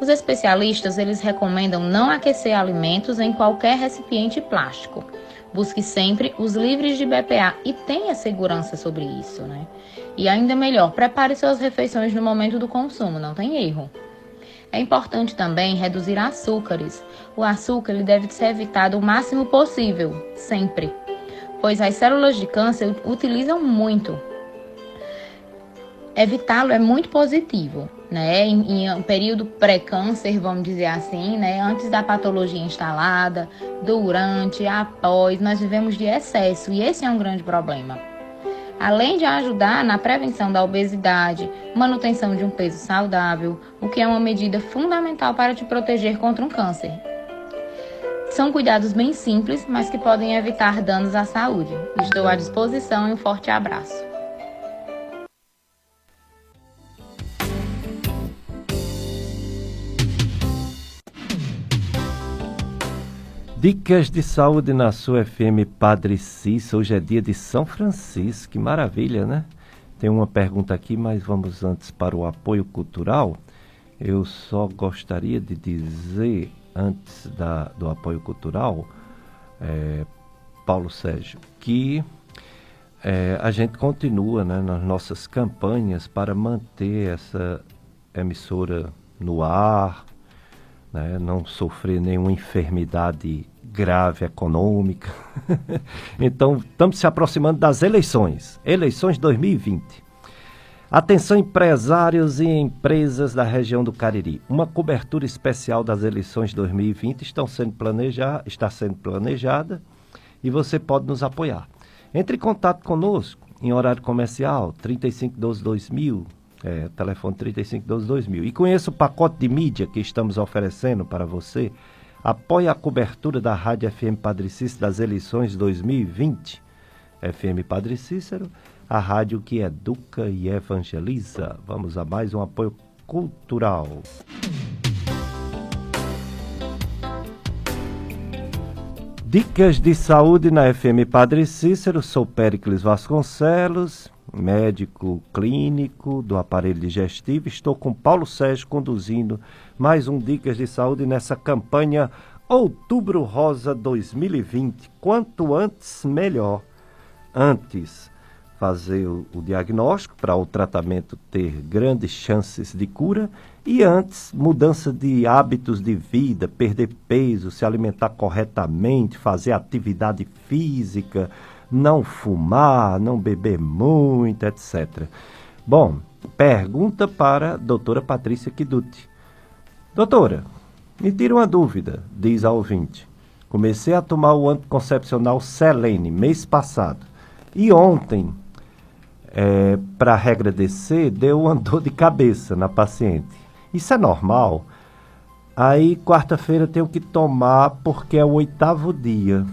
Os especialistas eles recomendam não aquecer alimentos em qualquer recipiente plástico. Busque sempre os livres de BPA e tenha segurança sobre isso, né? E ainda melhor, prepare suas refeições no momento do consumo, não tem erro. É importante também reduzir açúcares. O açúcar deve ser evitado o máximo possível, sempre, pois as células de câncer utilizam muito evitá-lo é muito positivo, né? Em, em um período pré-câncer, vamos dizer assim, né? Antes da patologia instalada, durante, após, nós vivemos de excesso e esse é um grande problema. Além de ajudar na prevenção da obesidade, manutenção de um peso saudável, o que é uma medida fundamental para te proteger contra um câncer. São cuidados bem simples, mas que podem evitar danos à saúde. Estou à disposição e um forte abraço. Dicas de saúde na sua FM Padre Cícero. Hoje é dia de São Francisco. Que maravilha, né? Tem uma pergunta aqui, mas vamos antes para o apoio cultural. Eu só gostaria de dizer, antes da, do apoio cultural, é, Paulo Sérgio, que é, a gente continua né, nas nossas campanhas para manter essa emissora no ar, né, não sofrer nenhuma enfermidade grave econômica. (laughs) então, estamos se aproximando das eleições, eleições 2020. Atenção empresários e empresas da região do Cariri. Uma cobertura especial das eleições 2020 estão sendo planeja, está sendo planejada e você pode nos apoiar. Entre em contato conosco em horário comercial 3512 2000, é, telefone 3512 2000 e conheça o pacote de mídia que estamos oferecendo para você apoia a cobertura da Rádio FM Padre Cícero das eleições 2020. FM Padre Cícero, a rádio que educa e evangeliza. Vamos a mais um apoio cultural. Dicas de saúde na FM Padre Cícero. Sou Péricles Vasconcelos, médico clínico do aparelho digestivo. Estou com Paulo Sérgio conduzindo mais um Dicas de Saúde nessa campanha Outubro Rosa 2020. Quanto antes, melhor. Antes, fazer o, o diagnóstico para o tratamento ter grandes chances de cura e antes mudança de hábitos de vida, perder peso, se alimentar corretamente, fazer atividade física, não fumar, não beber muito, etc. Bom, pergunta para a doutora Patrícia Kiduti. Doutora, me tira uma dúvida, diz a ouvinte. Comecei a tomar o anticoncepcional Selene mês passado. E ontem, é, para a deu uma (laughs) dor de cabeça na paciente. Isso é normal? Aí, quarta-feira, tenho que tomar porque é o oitavo dia.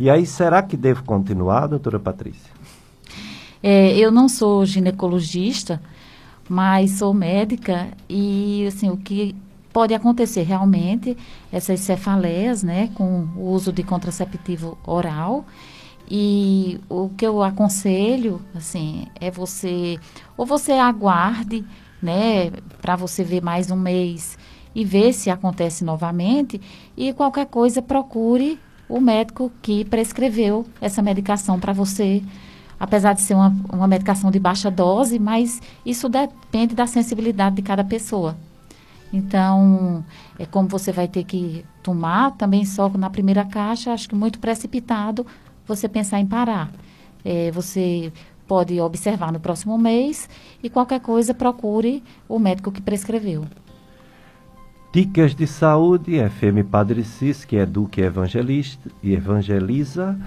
E aí, será que devo continuar, doutora Patrícia? É, eu não sou ginecologista, mas sou médica e, assim, o que pode acontecer realmente, essas cefaleias, né, com o uso de contraceptivo oral, e o que eu aconselho, assim, é você, ou você aguarde, né, para você ver mais um mês e ver se acontece novamente. E qualquer coisa, procure o médico que prescreveu essa medicação para você. Apesar de ser uma, uma medicação de baixa dose, mas isso depende da sensibilidade de cada pessoa. Então, é como você vai ter que tomar também só na primeira caixa, acho que muito precipitado você pensar em parar. É, você pode observar no próximo mês e qualquer coisa procure o médico que prescreveu. Dicas de saúde, FM Padre Cis, que educa e evangelista, e evangeliza.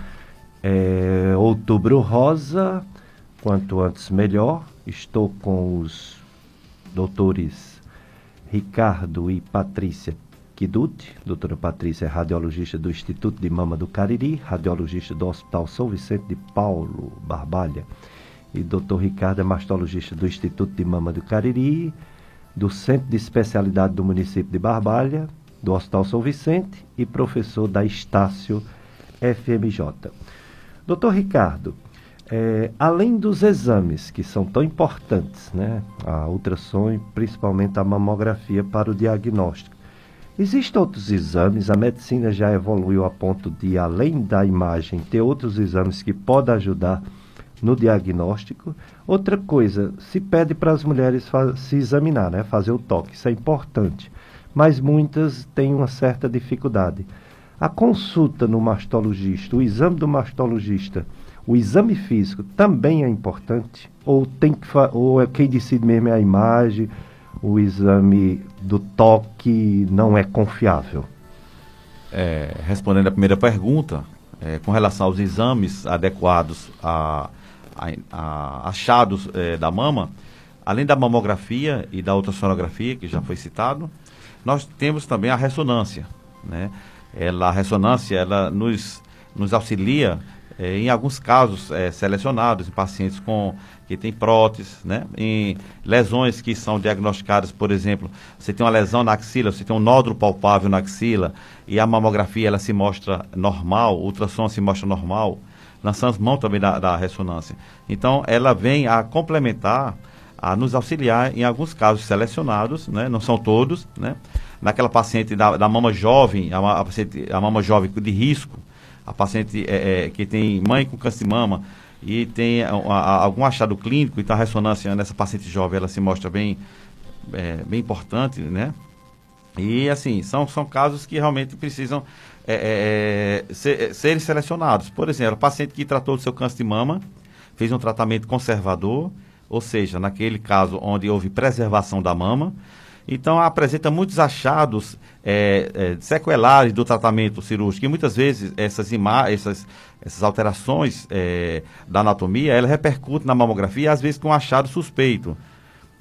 É, outubro Rosa, quanto antes melhor. Estou com os doutores Ricardo e Patrícia Kiduti, doutora Patrícia é radiologista do Instituto de Mama do Cariri, radiologista do Hospital São Vicente de Paulo, Barbalha, e doutor Ricardo é mastologista do Instituto de Mama do Cariri, do Centro de Especialidade do município de Barbalha, do Hospital São Vicente e professor da Estácio FMJ. Doutor Ricardo, é, além dos exames que são tão importantes, né, a ultrassom e principalmente a mamografia para o diagnóstico, Existem outros exames, a medicina já evoluiu a ponto de, além da imagem, ter outros exames que podem ajudar no diagnóstico. Outra coisa, se pede para as mulheres se examinar, né? fazer o toque, isso é importante. Mas muitas têm uma certa dificuldade. A consulta no mastologista, o exame do mastologista, o exame físico também é importante? Ou, tem que ou é quem decide mesmo é a imagem? o exame do toque não é confiável? É, respondendo a primeira pergunta, é, com relação aos exames adequados a, a, a achados é, da mama, além da mamografia e da ultrassonografia, que já foi citado, nós temos também a ressonância. Né? Ela, a ressonância ela nos, nos auxilia é, em alguns casos é, selecionados, em pacientes com que têm prótese, né? em lesões que são diagnosticadas, por exemplo, você tem uma lesão na axila, você tem um nódulo palpável na axila e a mamografia ela se mostra normal, o ultrassom se mostra normal, lançamos mão também da, da ressonância. Então, ela vem a complementar, a nos auxiliar em alguns casos selecionados, né? não são todos, né? naquela paciente da, da mama jovem, a, a, paciente, a mama jovem de risco, a paciente é, é, que tem mãe com câncer de mama e tem a, a, algum achado clínico, então a ressonância nessa paciente jovem ela se mostra bem, é, bem importante, né? E assim, são, são casos que realmente precisam é, é, é ser, serem selecionados. Por exemplo, paciente que tratou do seu câncer de mama, fez um tratamento conservador, ou seja, naquele caso onde houve preservação da mama, então apresenta muitos achados é, é, sequelares do tratamento cirúrgico. E muitas vezes essas, essas, essas alterações é, da anatomia, ela repercute na mamografia, às vezes com um achado suspeito.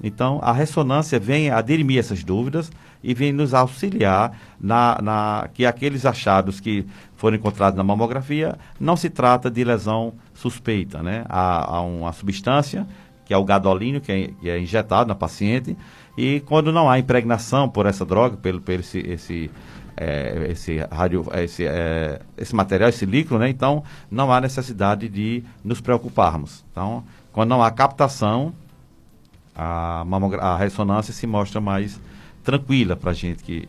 Então, a ressonância vem a dirimir essas dúvidas e vem nos auxiliar na, na, que aqueles achados que foram encontrados na mamografia não se trata de lesão suspeita. Né? Há, há uma substância, que é o gadolínio, que é, que é injetado na paciente, e quando não há impregnação por essa droga, pelo, pelo esse, esse, é, esse, radio, esse, é, esse material, esse líquido, né? então não há necessidade de nos preocuparmos. Então, quando não há captação, a, a ressonância se mostra mais tranquila para a gente que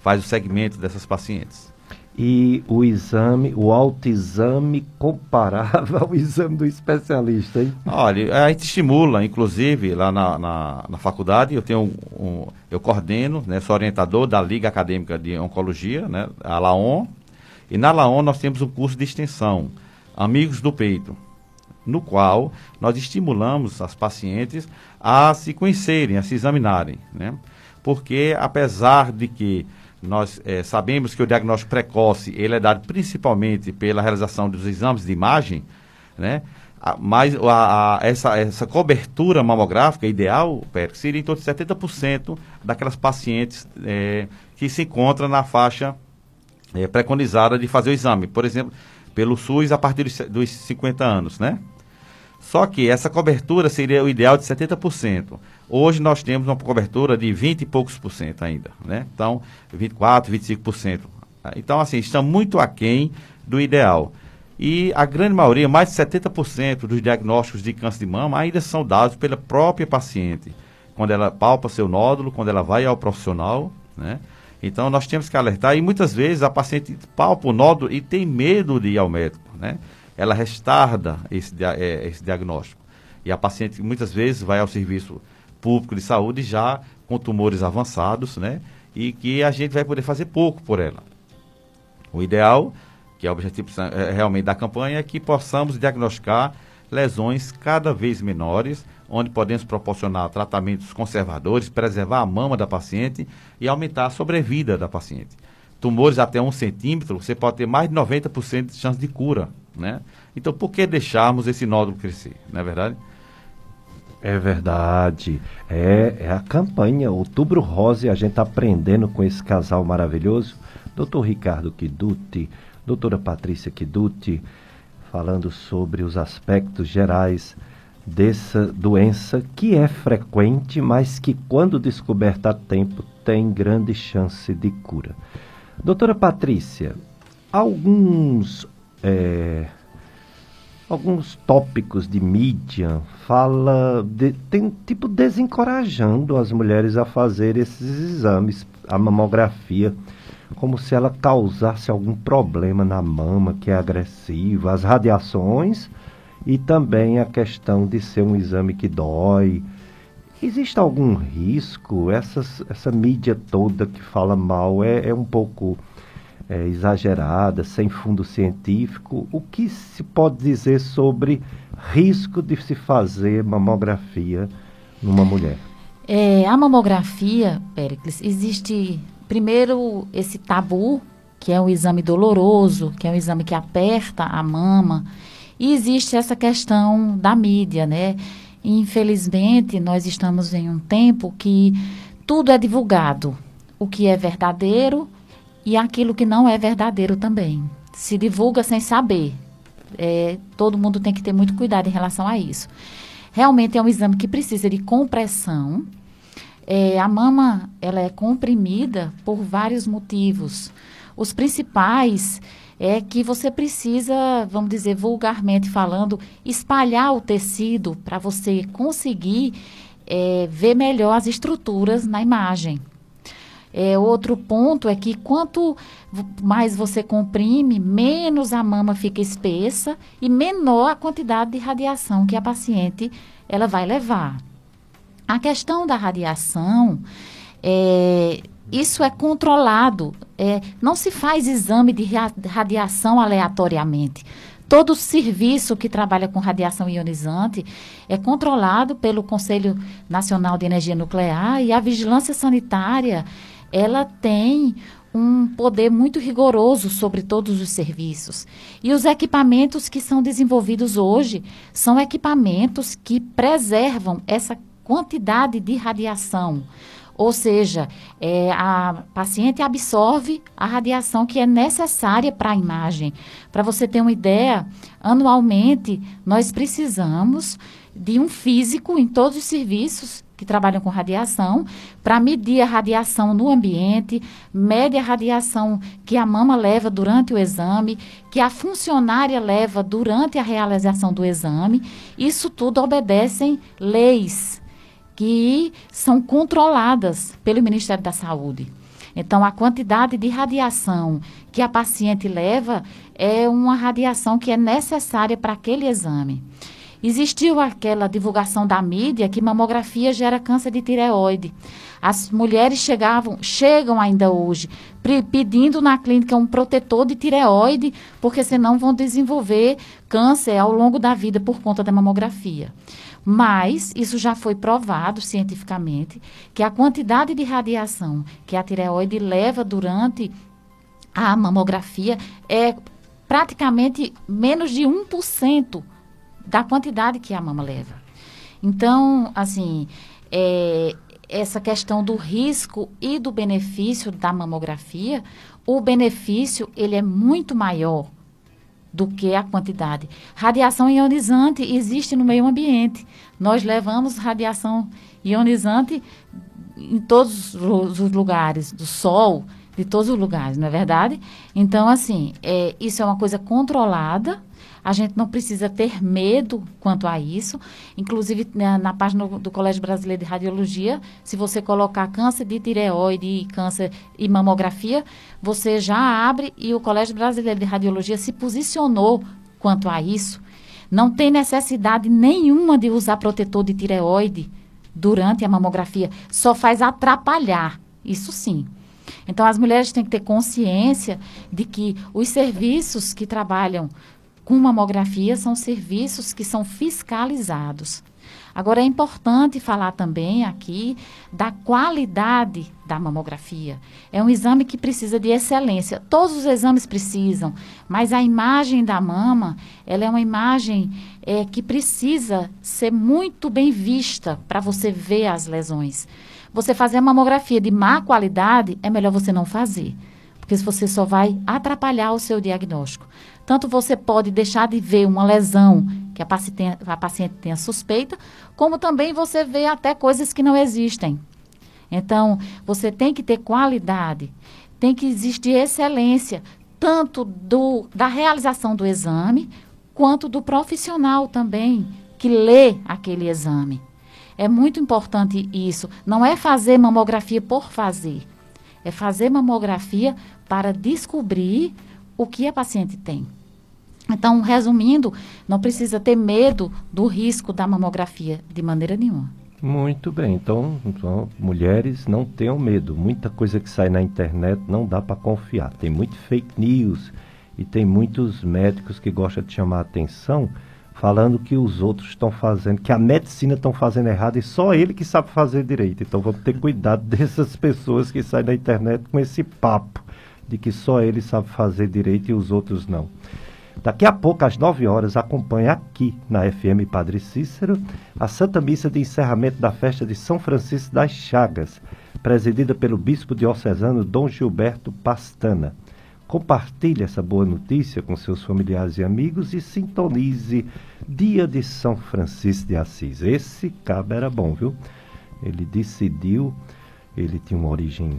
faz o segmento dessas pacientes. e o exame, o autoexame comparável ao exame do especialista, hein? Olha, a gente estimula, inclusive, lá na, na, na faculdade, eu tenho um, um, eu coordeno, né, sou orientador da Liga Acadêmica de Oncologia, né, a LAON, e na LAON nós temos um curso de extensão, Amigos do Peito, no qual nós estimulamos as pacientes a se conhecerem, a se examinarem, né? Porque apesar de que nós é, sabemos que o diagnóstico precoce ele é dado principalmente pela realização dos exames de imagem, né? mas a, a, essa, essa cobertura mamográfica ideal, Pérez, seria em torno de 70% daquelas pacientes é, que se encontram na faixa é, preconizada de fazer o exame. Por exemplo, pelo SUS a partir dos, dos 50 anos, né? Só que essa cobertura seria o ideal de 70%. Hoje nós temos uma cobertura de 20 e poucos por cento ainda, né? Então, 24, 25%. Então, assim, está muito aquém do ideal. E a grande maioria, mais de 70% dos diagnósticos de câncer de mama ainda são dados pela própria paciente. Quando ela palpa seu nódulo, quando ela vai ao profissional, né? Então, nós temos que alertar e muitas vezes a paciente palpa o nódulo e tem medo de ir ao médico, né? Ela restarda esse, é, esse diagnóstico. E a paciente muitas vezes vai ao serviço público de saúde já com tumores avançados, né? E que a gente vai poder fazer pouco por ela. O ideal, que é o objetivo é, realmente da campanha, é que possamos diagnosticar lesões cada vez menores, onde podemos proporcionar tratamentos conservadores, preservar a mama da paciente e aumentar a sobrevida da paciente. Tumores até um centímetro, você pode ter mais de 90% de chance de cura, né? Então, por que deixarmos esse nódulo crescer, não é verdade? É verdade. É, é a campanha Outubro Rosa e a gente tá aprendendo com esse casal maravilhoso. Doutor Ricardo Kiduti, doutora Patrícia Kiduti, falando sobre os aspectos gerais dessa doença que é frequente, mas que quando descoberta a tempo tem grande chance de cura. Doutora Patrícia, alguns é, alguns tópicos de mídia fala de, tem tipo desencorajando as mulheres a fazer esses exames, a mamografia, como se ela causasse algum problema na mama que é agressiva, as radiações e também a questão de ser um exame que dói. Existe algum risco? Essas, essa mídia toda que fala mal é, é um pouco é, exagerada, sem fundo científico. O que se pode dizer sobre risco de se fazer mamografia numa mulher? É, a mamografia, Pericles, existe primeiro esse tabu, que é um exame doloroso, que é um exame que aperta a mama, e existe essa questão da mídia, né? Infelizmente, nós estamos em um tempo que tudo é divulgado. O que é verdadeiro e aquilo que não é verdadeiro também. Se divulga sem saber. É, todo mundo tem que ter muito cuidado em relação a isso. Realmente é um exame que precisa de compressão. É, a mama ela é comprimida por vários motivos. Os principais é que você precisa, vamos dizer vulgarmente falando, espalhar o tecido para você conseguir é, ver melhor as estruturas na imagem. É, outro ponto é que quanto mais você comprime, menos a mama fica espessa e menor a quantidade de radiação que a paciente ela vai levar. A questão da radiação, é, isso é controlado. É, não se faz exame de radiação aleatoriamente. Todo serviço que trabalha com radiação ionizante é controlado pelo Conselho Nacional de Energia Nuclear e a vigilância sanitária ela tem um poder muito rigoroso sobre todos os serviços. E os equipamentos que são desenvolvidos hoje são equipamentos que preservam essa quantidade de radiação. Ou seja, é, a paciente absorve a radiação que é necessária para a imagem. Para você ter uma ideia, anualmente nós precisamos de um físico em todos os serviços que trabalham com radiação, para medir a radiação no ambiente, mede a radiação que a mama leva durante o exame, que a funcionária leva durante a realização do exame. Isso tudo obedecem leis que são controladas pelo Ministério da Saúde. Então, a quantidade de radiação que a paciente leva é uma radiação que é necessária para aquele exame. Existiu aquela divulgação da mídia que mamografia gera câncer de tireoide. As mulheres chegavam, chegam ainda hoje, pedindo na clínica um protetor de tireoide, porque senão vão desenvolver câncer ao longo da vida por conta da mamografia. Mas isso já foi provado cientificamente que a quantidade de radiação que a tireoide leva durante a mamografia é praticamente menos de 1% da quantidade que a mama leva. Então, assim, é, essa questão do risco e do benefício da mamografia, o benefício ele é muito maior do que a quantidade. Radiação ionizante existe no meio ambiente. Nós levamos radiação ionizante em todos os lugares, do sol, de todos os lugares, não é verdade? Então, assim, é, isso é uma coisa controlada a gente não precisa ter medo quanto a isso. Inclusive, na, na página do Colégio Brasileiro de Radiologia, se você colocar câncer de tireoide e câncer e mamografia, você já abre e o Colégio Brasileiro de Radiologia se posicionou quanto a isso. Não tem necessidade nenhuma de usar protetor de tireoide durante a mamografia, só faz atrapalhar. Isso sim. Então, as mulheres têm que ter consciência de que os serviços que trabalham com mamografia são serviços que são fiscalizados. Agora, é importante falar também aqui da qualidade da mamografia. É um exame que precisa de excelência. Todos os exames precisam, mas a imagem da mama, ela é uma imagem é, que precisa ser muito bem vista para você ver as lesões. Você fazer a mamografia de má qualidade, é melhor você não fazer, porque você só vai atrapalhar o seu diagnóstico. Tanto você pode deixar de ver uma lesão que a paciente, a paciente tenha suspeita, como também você vê até coisas que não existem. Então, você tem que ter qualidade, tem que existir excelência, tanto do, da realização do exame, quanto do profissional também, que lê aquele exame. É muito importante isso. Não é fazer mamografia por fazer. É fazer mamografia para descobrir o que a paciente tem. Então, resumindo, não precisa ter medo do risco da mamografia de maneira nenhuma. Muito bem, então, então, mulheres não tenham medo. Muita coisa que sai na internet não dá para confiar. Tem muito fake news e tem muitos médicos que gostam de chamar a atenção falando que os outros estão fazendo, que a medicina estão fazendo errado e só ele que sabe fazer direito. Então vamos ter cuidado (laughs) dessas pessoas que saem na internet com esse papo de que só ele sabe fazer direito e os outros não. Daqui a pouco, às 9 horas, acompanha aqui na FM Padre Cícero a Santa Missa de encerramento da festa de São Francisco das Chagas, presidida pelo bispo diocesano Dom Gilberto Pastana. Compartilhe essa boa notícia com seus familiares e amigos e sintonize Dia de São Francisco de Assis. Esse cabo era bom, viu? Ele decidiu, ele tinha uma origem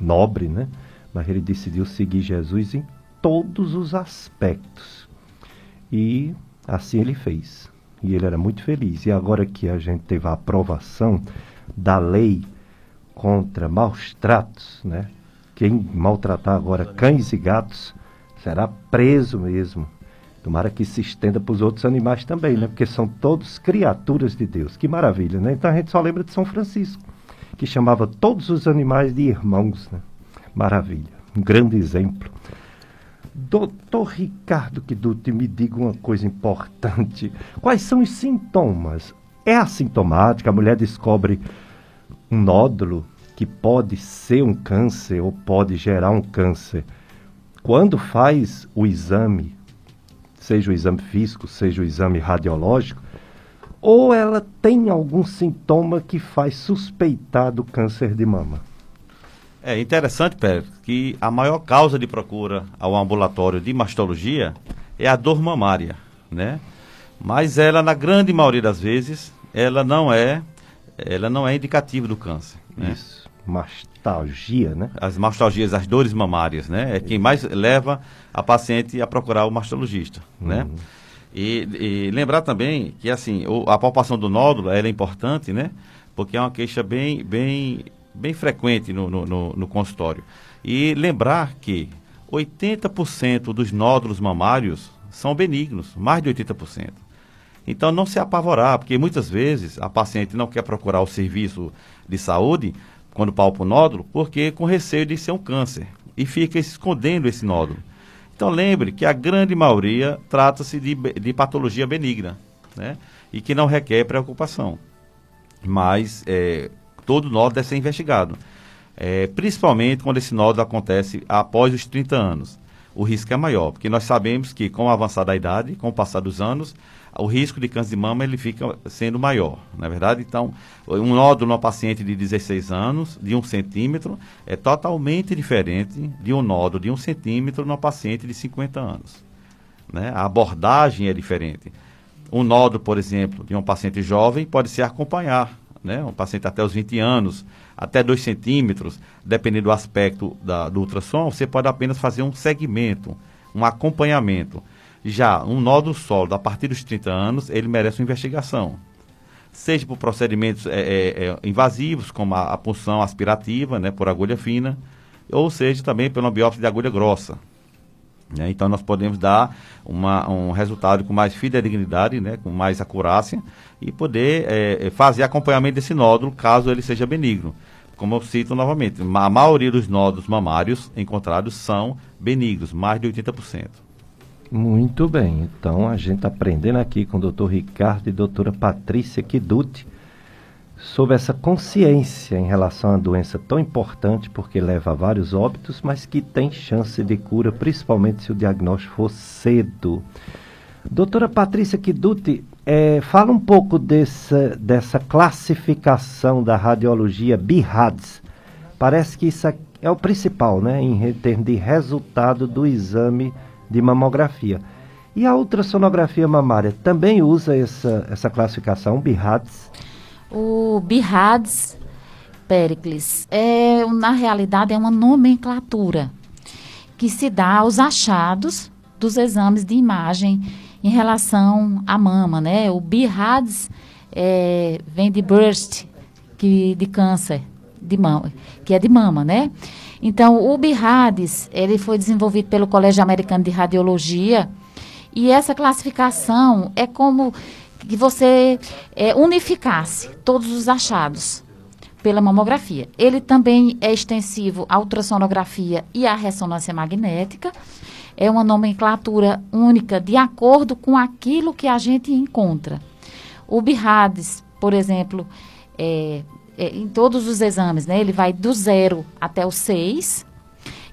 nobre, né? Mas ele decidiu seguir Jesus em todos os aspectos. E assim ele fez. E ele era muito feliz. E agora que a gente teve a aprovação da lei contra maus tratos, né? Quem maltratar agora cães e gatos será preso mesmo. Tomara que se estenda para os outros animais também, né? Porque são todos criaturas de Deus. Que maravilha, né? Então a gente só lembra de São Francisco, que chamava todos os animais de irmãos, né? Maravilha. Um grande exemplo. Doutor Ricardo Kiduti, me diga uma coisa importante. Quais são os sintomas? É assintomática? A mulher descobre um nódulo que pode ser um câncer ou pode gerar um câncer. Quando faz o exame, seja o exame físico, seja o exame radiológico, ou ela tem algum sintoma que faz suspeitar do câncer de mama? É interessante, Pérez, que a maior causa de procura ao ambulatório de mastologia é a dor mamária, né? Mas ela, na grande maioria das vezes, ela não é, ela não é indicativa do câncer. Né? Isso, mastalgia, né? As mastalgias, as dores mamárias, né? É quem mais leva a paciente a procurar o mastologista, né? uhum. né? E, e, lembrar também que, assim, a palpação do nódulo, ela é importante, né? Porque é uma queixa bem, bem bem frequente no, no, no, no consultório. E lembrar que 80% dos nódulos mamários são benignos, mais de 80%. Então não se apavorar, porque muitas vezes a paciente não quer procurar o serviço de saúde quando palpa o nódulo, porque com receio de ser um câncer e fica escondendo esse nódulo. Então lembre que a grande maioria trata-se de, de patologia benigna, né? E que não requer preocupação. Mas é, todo nódulo deve ser investigado. É, principalmente quando esse nódulo acontece após os 30 anos. O risco é maior, porque nós sabemos que com o avançar da idade, com o passar dos anos, o risco de câncer de mama ele fica sendo maior, na é verdade? Então, um nódulo numa paciente de 16 anos, de um centímetro, é totalmente diferente de um nódulo de um centímetro numa paciente de 50 anos. Né? A abordagem é diferente. Um nódulo, por exemplo, de um paciente jovem pode se acompanhar, né? um paciente até os 20 anos, até 2 centímetros, dependendo do aspecto da, do ultrassom, você pode apenas fazer um segmento, um acompanhamento. Já um nódulo sólido, a partir dos 30 anos, ele merece uma investigação. Seja por procedimentos é, é, é, invasivos, como a, a punção aspirativa, né, por agulha fina, ou seja também pela biópsia de agulha grossa. Né? Então, nós podemos dar uma, um resultado com mais fidedignidade, né, com mais acurácia, e poder é, é, fazer acompanhamento desse nódulo, caso ele seja benigno. Como eu cito novamente, a maioria dos nódulos mamários encontrados são benignos, mais de 80%. Muito bem, então a gente está aprendendo aqui com o doutor Ricardo e doutora Patrícia Kiduti sobre essa consciência em relação a uma doença tão importante, porque leva a vários óbitos, mas que tem chance de cura, principalmente se o diagnóstico for cedo. Doutora Patrícia Kiduti, é, fala um pouco dessa, dessa classificação da radiologia BIRADS. Parece que isso é o principal, né, em termos de resultado do exame de mamografia. E a ultrassonografia mamária também usa essa, essa classificação, BIRADS? O BIRADS, Pericles, é, na realidade é uma nomenclatura que se dá aos achados dos exames de imagem em relação à mama, né? O BIRADS é, vem de burst, que, de câncer de mama, que é de mama, né? Então, o BIRADS, ele foi desenvolvido pelo Colégio Americano de Radiologia, e essa classificação é como que você é, unificasse todos os achados pela mamografia. Ele também é extensivo à ultrassonografia e à ressonância magnética. É uma nomenclatura única de acordo com aquilo que a gente encontra. O BIRADS, por exemplo, é, é, em todos os exames, né? Ele vai do zero até o seis.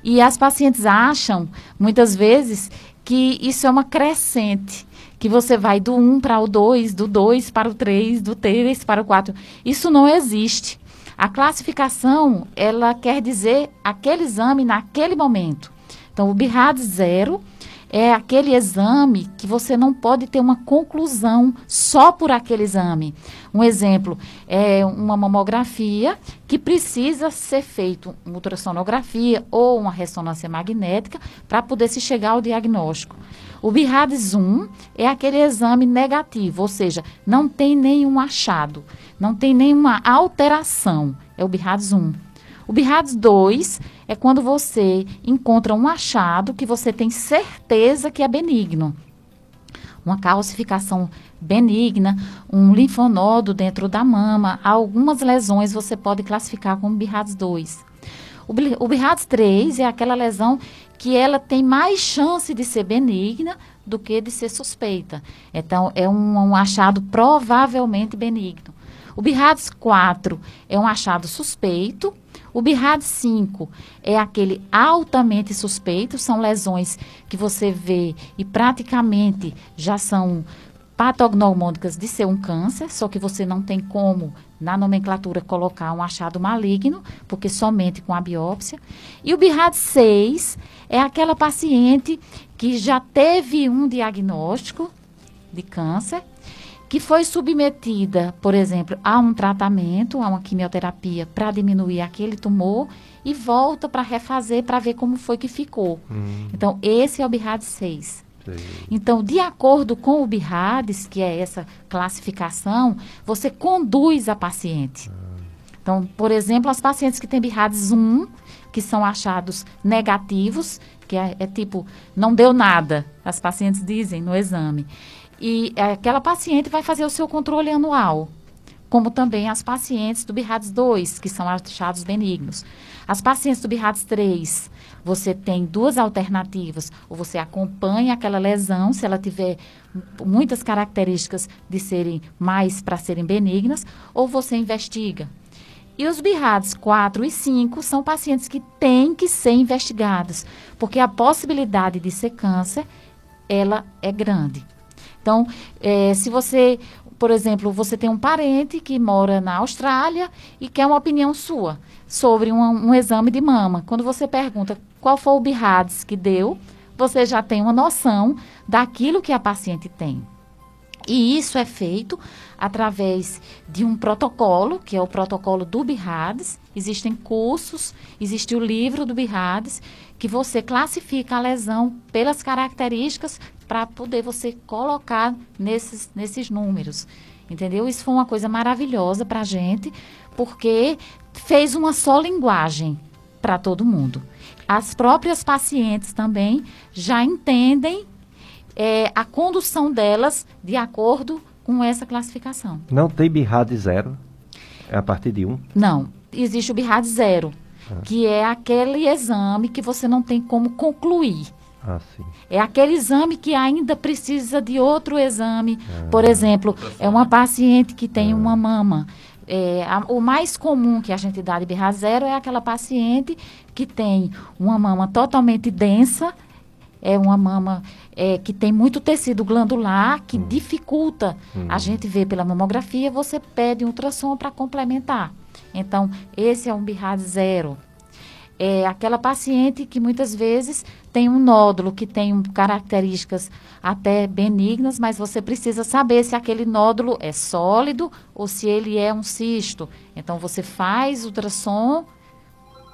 E as pacientes acham, muitas vezes, que isso é uma crescente, que você vai do 1 para o 2, do 2 para o 3, do 3 para o 4. Isso não existe. A classificação, ela quer dizer aquele exame naquele momento. Então, o BIRAD zero é aquele exame que você não pode ter uma conclusão só por aquele exame. Um exemplo é uma mamografia que precisa ser feito uma ultrassonografia ou uma ressonância magnética para poder se chegar ao diagnóstico. O BIRAD-1 é aquele exame negativo, ou seja, não tem nenhum achado, não tem nenhuma alteração. É o BIRAD-1. O BIRADS 2 é quando você encontra um achado que você tem certeza que é benigno. Uma calcificação benigna, um linfonodo dentro da mama, algumas lesões você pode classificar como BIRADS 2. O BIRADS 3 é aquela lesão que ela tem mais chance de ser benigna do que de ser suspeita. Então, é um, um achado provavelmente benigno. O BIRADS 4 é um achado suspeito, o BIRAD 5 é aquele altamente suspeito, são lesões que você vê e praticamente já são patognomônicas de ser um câncer, só que você não tem como, na nomenclatura, colocar um achado maligno, porque somente com a biópsia. E o BIRAD 6 é aquela paciente que já teve um diagnóstico de câncer, que foi submetida, por exemplo, a um tratamento, a uma quimioterapia para diminuir aquele tumor e volta para refazer para ver como foi que ficou. Hum. Então, esse é o BIRAD 6. Então, de acordo com o BIRADS, que é essa classificação, você conduz a paciente. Ah. Então, por exemplo, as pacientes que têm BIRADS 1, que são achados negativos, que é, é, tipo, não deu nada, as pacientes dizem no exame. E aquela paciente vai fazer o seu controle anual, como também as pacientes do BIRADS 2, que são achados benignos. As pacientes do BIRADS 3, você tem duas alternativas. Ou você acompanha aquela lesão, se ela tiver muitas características de serem mais para serem benignas, ou você investiga. E os BIRADs 4 e 5 são pacientes que têm que ser investigados, porque a possibilidade de ser câncer, ela é grande. Então, é, se você, por exemplo, você tem um parente que mora na Austrália e quer uma opinião sua sobre um, um exame de mama. Quando você pergunta qual foi o BIRADS que deu, você já tem uma noção daquilo que a paciente tem. E isso é feito através de um protocolo, que é o protocolo do BIRADS. Existem cursos, existe o livro do BIRADS, que você classifica a lesão pelas características para poder você colocar nesses, nesses números. Entendeu? Isso foi uma coisa maravilhosa para a gente, porque fez uma só linguagem para todo mundo. As próprias pacientes também já entendem é, a condução delas de acordo com essa classificação. Não tem BIRAD zero? É a partir de um? Não. Existe o BIRAD zero, ah. que é aquele exame que você não tem como concluir. Ah, é aquele exame que ainda precisa de outro exame. Ah. Por exemplo, é uma paciente que tem ah. uma mama. É, a, o mais comum que a gente dá de birra zero é aquela paciente que tem uma mama totalmente densa, é uma mama é, que tem muito tecido glandular, que hum. dificulta hum. a gente ver pela mamografia, você pede um ultrassom para complementar. Então, esse é um BIRAD zero é aquela paciente que muitas vezes tem um nódulo que tem características até benignas, mas você precisa saber se aquele nódulo é sólido ou se ele é um cisto. Então você faz ultrassom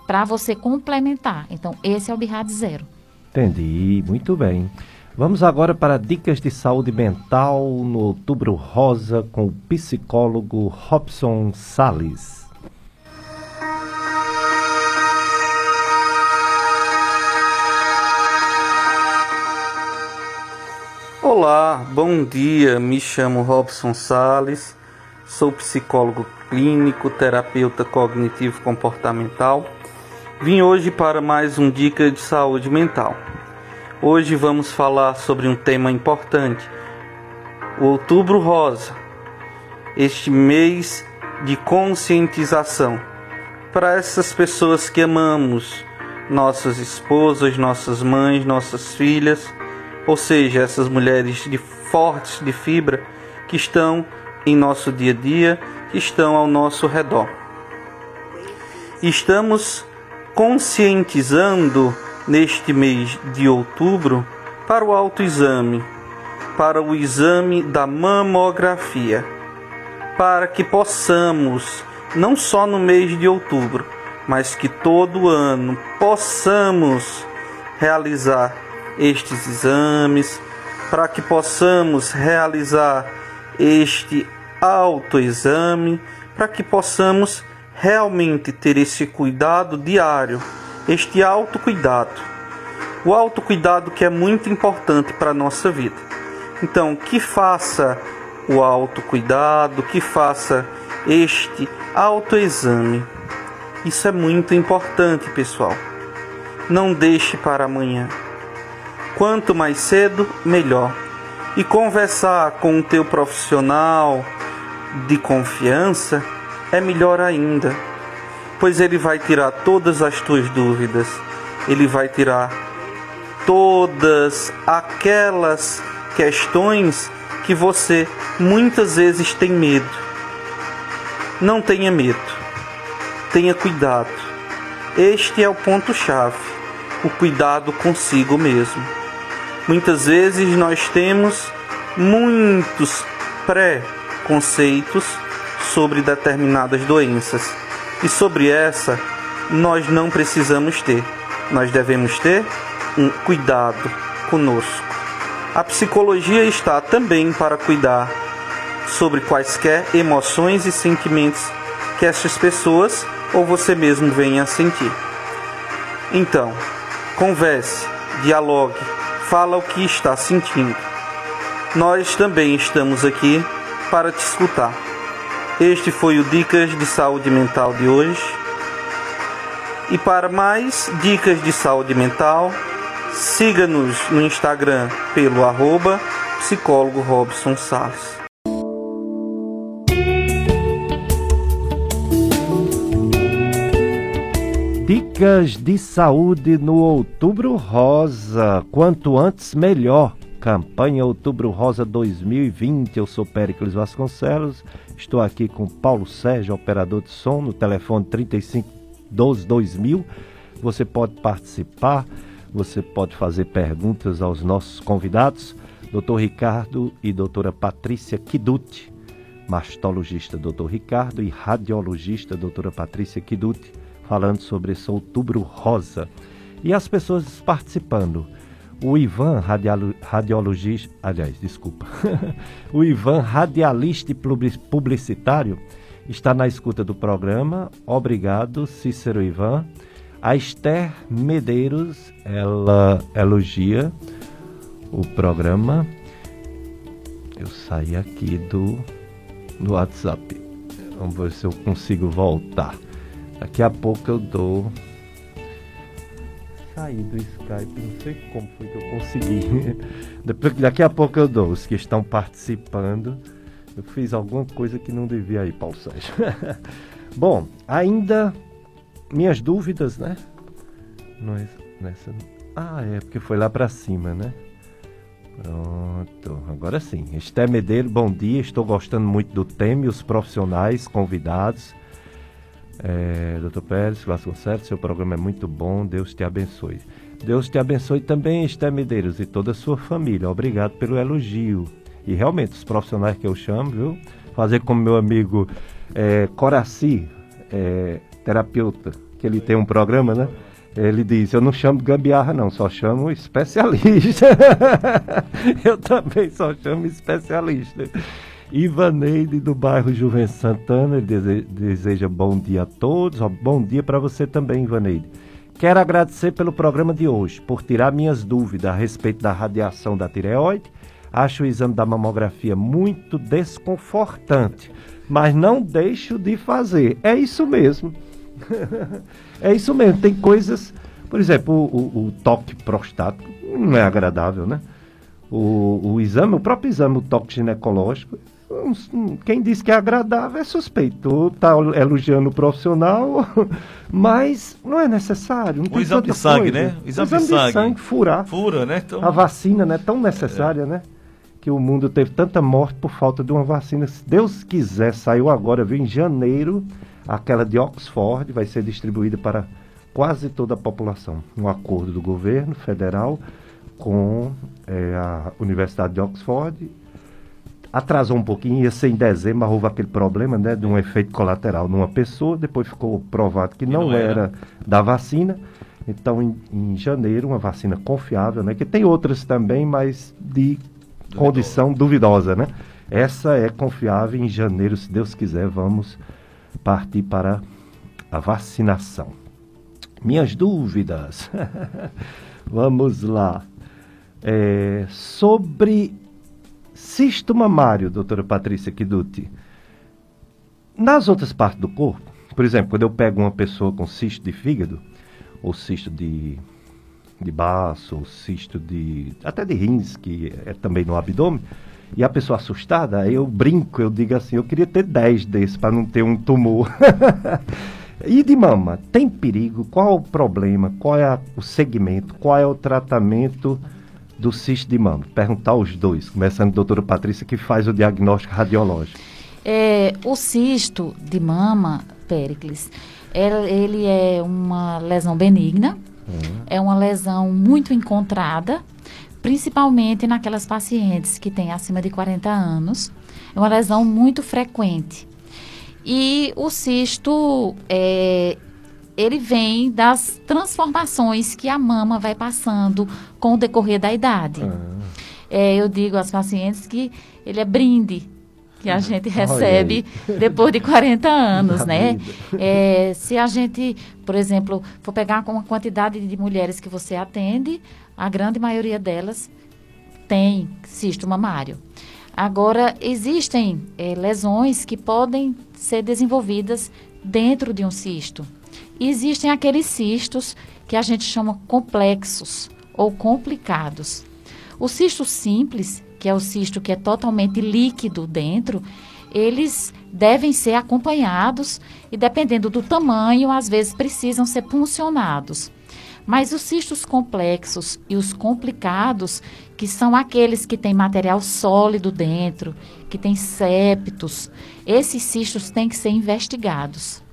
para você complementar. Então esse é o BIRAD zero. Entendi, muito bem. Vamos agora para dicas de saúde mental no Outubro Rosa com o psicólogo Robson Sales. Olá, bom dia. Me chamo Robson Sales, sou psicólogo clínico, terapeuta cognitivo comportamental. Vim hoje para mais um dica de saúde mental. Hoje vamos falar sobre um tema importante, o Outubro Rosa. Este mês de conscientização para essas pessoas que amamos, nossas esposas, nossas mães, nossas filhas ou seja, essas mulheres de fortes de fibra que estão em nosso dia a dia, que estão ao nosso redor. Estamos conscientizando neste mês de outubro para o autoexame, para o exame da mamografia, para que possamos, não só no mês de outubro, mas que todo ano possamos realizar estes exames, para que possamos realizar este autoexame, para que possamos realmente ter esse cuidado diário, este autocuidado. O autocuidado que é muito importante para a nossa vida. Então, que faça o autocuidado, que faça este autoexame. Isso é muito importante, pessoal. Não deixe para amanhã quanto mais cedo, melhor. E conversar com o teu profissional de confiança é melhor ainda, pois ele vai tirar todas as tuas dúvidas, ele vai tirar todas aquelas questões que você muitas vezes tem medo. Não tenha medo, tenha cuidado. Este é o ponto-chave, o cuidado consigo mesmo. Muitas vezes nós temos muitos pré-conceitos sobre determinadas doenças e sobre essa nós não precisamos ter. Nós devemos ter um cuidado conosco. A psicologia está também para cuidar sobre quaisquer emoções e sentimentos que estas pessoas ou você mesmo venha a sentir. Então, converse, dialogue, fala o que está sentindo. Nós também estamos aqui para te escutar. Este foi o Dicas de Saúde Mental de hoje. E para mais dicas de saúde mental, siga-nos no Instagram pelo arroba psicólogo Robson Salles. Dicas de saúde no Outubro Rosa. Quanto antes, melhor. Campanha Outubro Rosa 2020. Eu sou Péricles Vasconcelos. Estou aqui com Paulo Sérgio, operador de som, no telefone 3512 2000. Você pode participar, você pode fazer perguntas aos nossos convidados, Dr. Ricardo e doutora Patrícia Kiduti, mastologista Dr. Ricardo e radiologista doutora Patrícia Kiduti falando sobre esse outubro rosa. E as pessoas participando. O Ivan, radiologista, aliás, desculpa. (laughs) o Ivan, radialista e publicitário, está na escuta do programa. Obrigado, Cícero Ivan. A Esther Medeiros, ela elogia o programa. Eu saí aqui do, do WhatsApp. Vamos ver se eu consigo voltar. Daqui a pouco eu dou. Saí do Skype, não sei como foi que eu consegui. (laughs) Daqui a pouco eu dou. Os que estão participando, eu fiz alguma coisa que não devia aí, Paulo Sérgio. (laughs) Bom, ainda minhas dúvidas, né? Nessa... Ah, é porque foi lá para cima, né? Pronto, agora sim. Esté Medeiro, bom dia. Estou gostando muito do tema e os profissionais convidados. É, Dr. Pérez Vasconcelos, seu programa é muito bom, Deus te abençoe. Deus te abençoe também, Esté Medeiros, e toda a sua família. Obrigado pelo elogio. E realmente, os profissionais que eu chamo, viu? Fazer como meu amigo é, Coraci, é, terapeuta, que ele tem um programa, né? Ele diz: Eu não chamo gambiarra, não, só chamo especialista. (laughs) eu também só chamo especialista. Ivaneide do bairro Juven Santana, ele deseja bom dia a todos. bom dia para você também, Ivaneide. Quero agradecer pelo programa de hoje, por tirar minhas dúvidas a respeito da radiação da tireoide. Acho o exame da mamografia muito desconfortante, mas não deixo de fazer. É isso mesmo. (laughs) é isso mesmo. Tem coisas, por exemplo, o, o, o toque prostático não é agradável, né? O, o, exame, o próprio exame, o toque ginecológico, quem diz que é agradável é suspeito. Está elogiando o profissional, (laughs) mas não é necessário. Não o exame de sangue, coisa. né? O exame, o exame de, sangue. de, sangue. furar. Fura, né? Então... A vacina, né? Tão necessária, é. né? Que o mundo teve tanta morte por falta de uma vacina. Se Deus quiser, saiu agora, viu? Em janeiro, aquela de Oxford vai ser distribuída para quase toda a população. Um acordo do governo federal com é, a Universidade de Oxford atrasou um pouquinho, ia ser em dezembro, mas houve aquele problema né, de um efeito colateral numa pessoa, depois ficou provado que, não, não era. era. da vacina. Então, em, em, janeiro, uma vacina confiável, né, que tem outras também, mas de condição duvidosa, né? Essa é confiável, em janeiro, se Deus quiser, vamos partir para a vacinação. Minhas dúvidas. (laughs) vamos lá. É, sobre Cisto mamário, doutora Patrícia Kiduti. Nas outras partes do corpo, por exemplo, quando eu pego uma pessoa com cisto de fígado, ou cisto de, de baço, ou cisto de. até de rins, que é também no abdômen, e a pessoa assustada, eu brinco, eu digo assim, eu queria ter 10 desses para não ter um tumor. (laughs) e de mama, tem perigo? Qual o problema? Qual é a, o segmento? Qual é o tratamento? Do cisto de mama? Perguntar aos dois, começando a doutora Patrícia, que faz o diagnóstico radiológico. É, o cisto de mama, Péricles, ele é uma lesão benigna, uhum. é uma lesão muito encontrada, principalmente naquelas pacientes que têm acima de 40 anos. É uma lesão muito frequente. E o cisto, é, ele vem das transformações que a mama vai passando com o decorrer da idade. Ah. É, eu digo às pacientes que ele é brinde que a gente recebe depois de 40 anos, né? É, se a gente, por exemplo, for pegar com a quantidade de mulheres que você atende, a grande maioria delas tem cisto mamário. Agora, existem é, lesões que podem ser desenvolvidas dentro de um cisto. Existem aqueles cistos que a gente chama complexos ou complicados. O cisto simples, que é o cisto que é totalmente líquido dentro, eles devem ser acompanhados e, dependendo do tamanho, às vezes precisam ser puncionados. Mas os cistos complexos e os complicados, que são aqueles que têm material sólido dentro, que têm septos, esses cistos têm que ser investigados.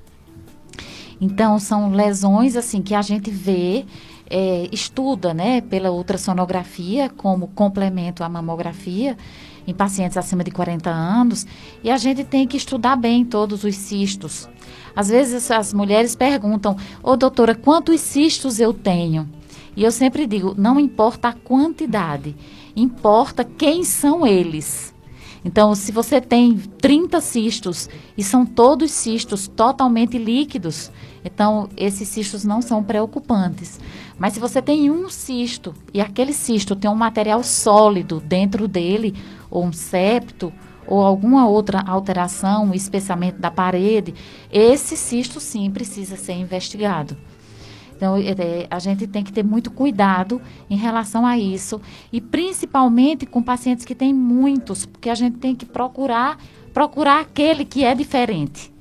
Então, são lesões assim que a gente vê é, estuda né, pela ultrassonografia como complemento à mamografia em pacientes acima de 40 anos e a gente tem que estudar bem todos os cistos. Às vezes as mulheres perguntam, ô oh, doutora, quantos cistos eu tenho? E eu sempre digo, não importa a quantidade, importa quem são eles. Então, se você tem 30 cistos e são todos cistos totalmente líquidos, então esses cistos não são preocupantes. Mas se você tem um cisto e aquele cisto tem um material sólido dentro dele, ou um septo, ou alguma outra alteração, espessamento da parede, esse cisto sim precisa ser investigado. Então, é, é, a gente tem que ter muito cuidado em relação a isso, e principalmente com pacientes que têm muitos, porque a gente tem que procurar procurar aquele que é diferente.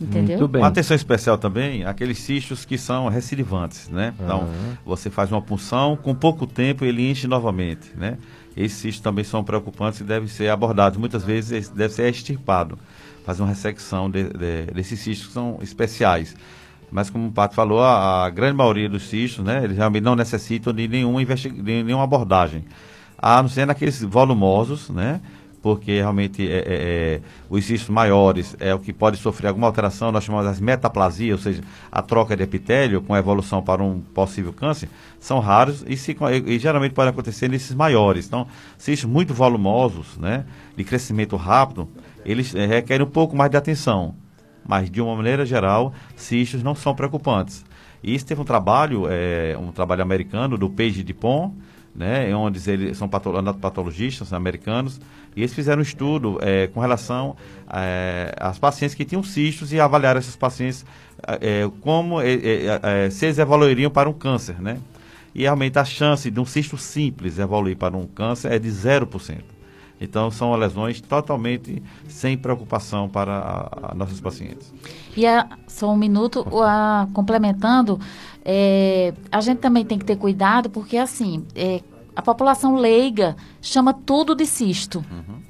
Entendeu? Muito bem. Uma atenção especial também, aqueles cistos que são recidivantes, né? Então, uhum. você faz uma punção, com pouco tempo ele enche novamente, né? Esses cistos também são preocupantes e devem ser abordados. Muitas vezes deve ser extirpado, fazer uma ressecção de, de, desses cistos que são especiais. Mas como o Pato falou, a, a, grande maioria dos cistos, né? Eles realmente não necessitam de nenhuma, de nenhuma abordagem. A não ser naqueles volumosos, né? Porque realmente é, é, é, os cistos maiores é o que pode sofrer alguma alteração, nós chamamos de metaplasia, ou seja, a troca de epitélio com evolução para um possível câncer, são raros e, se, e, geralmente podem acontecer nesses maiores. Então, cistos muito volumosos, né, de crescimento rápido, eles é, requerem um pouco mais de atenção. Mas, de uma maneira geral, cistos não são preocupantes. E isso teve um trabalho, é, um trabalho americano do Page Dupont, né, onde eles são patologistas americanos, e eles fizeram um estudo é, com relação é, às pacientes que tinham cistos e avaliaram esses pacientes é, como é, é, é, se eles evoluiriam para um câncer, né? E realmente a chance de um cisto simples evoluir para um câncer é de 0%. Então, são lesões totalmente sem preocupação para a, a nossos pacientes. E a, só um minuto, a, complementando, é, a gente também tem que ter cuidado, porque assim, é, a população leiga chama tudo de cisto. Uhum.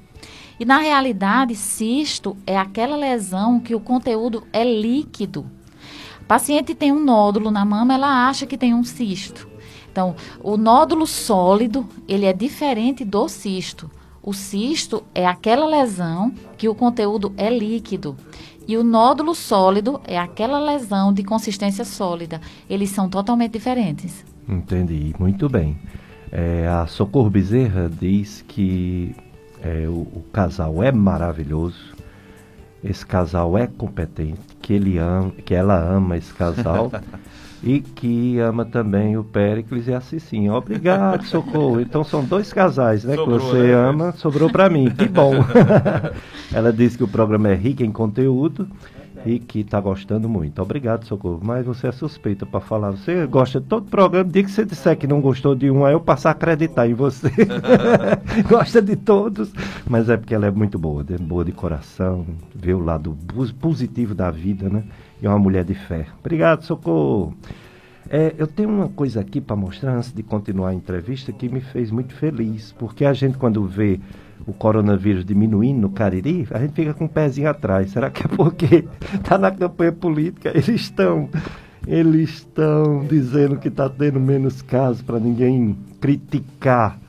E na realidade, cisto é aquela lesão que o conteúdo é líquido. O paciente tem um nódulo na mama, ela acha que tem um cisto. Então, o nódulo sólido, ele é diferente do cisto. O cisto é aquela lesão que o conteúdo é líquido. E o nódulo sólido é aquela lesão de consistência sólida. Eles são totalmente diferentes. Entendi, muito bem. É, a Socorro Bezerra diz que é, o, o, casal é maravilhoso, esse casal é competente, que, ele ama, que ela ama esse casal (laughs) e que ama também o Péricles e a Cicinha. Obrigado, Socorro. Então são dois casais né, sobrou, que você né? ama, sobrou para mim, que bom. (laughs) ela diz que o programa é rico em conteúdo e que está gostando muito. Obrigado, Socorro. Mas você é suspeita para falar. Você gosta de todo programa. Diga que você disser que não gostou de um, aí eu passo a acreditar em você. (laughs) gosta de todos. Mas é porque ela é muito boa, é boa de coração, vê o lado positivo da vida, né? E uma mulher de fé. Obrigado, Socorro. É, eu tenho uma coisa aqui para mostrar antes de continuar a entrevista que me fez muito feliz, porque a gente quando vê o coronavírus diminuindo no Cariri, a gente fica com o um pezinho atrás. Será que é porque está (laughs) na campanha política? Eles estão eles estão dizendo que está tendo menos casos para ninguém criticar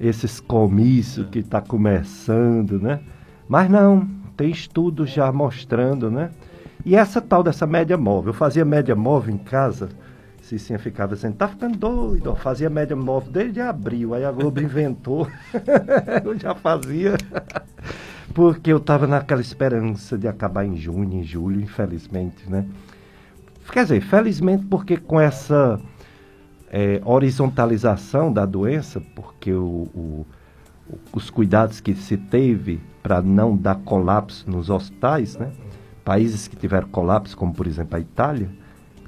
esses comícios que está começando, né? Mas não, tem estudos já mostrando, né? E essa tal dessa média móvel, eu fazia média móvel em casa Cicinha ficava dizendo, tá ficando doido. Eu fazia média móvel desde abril. Aí a Globo inventou. (laughs) eu já fazia. porque eu estava naquela esperança de acabar em junho, em julho, infelizmente, né? Quer dizer, felizmente porque com essa é, horizontalização da doença, porque o, o, os cuidados que se teve para não dar colapso nos hospitais, né? Países que tiveram colapso, como por exemplo a Itália,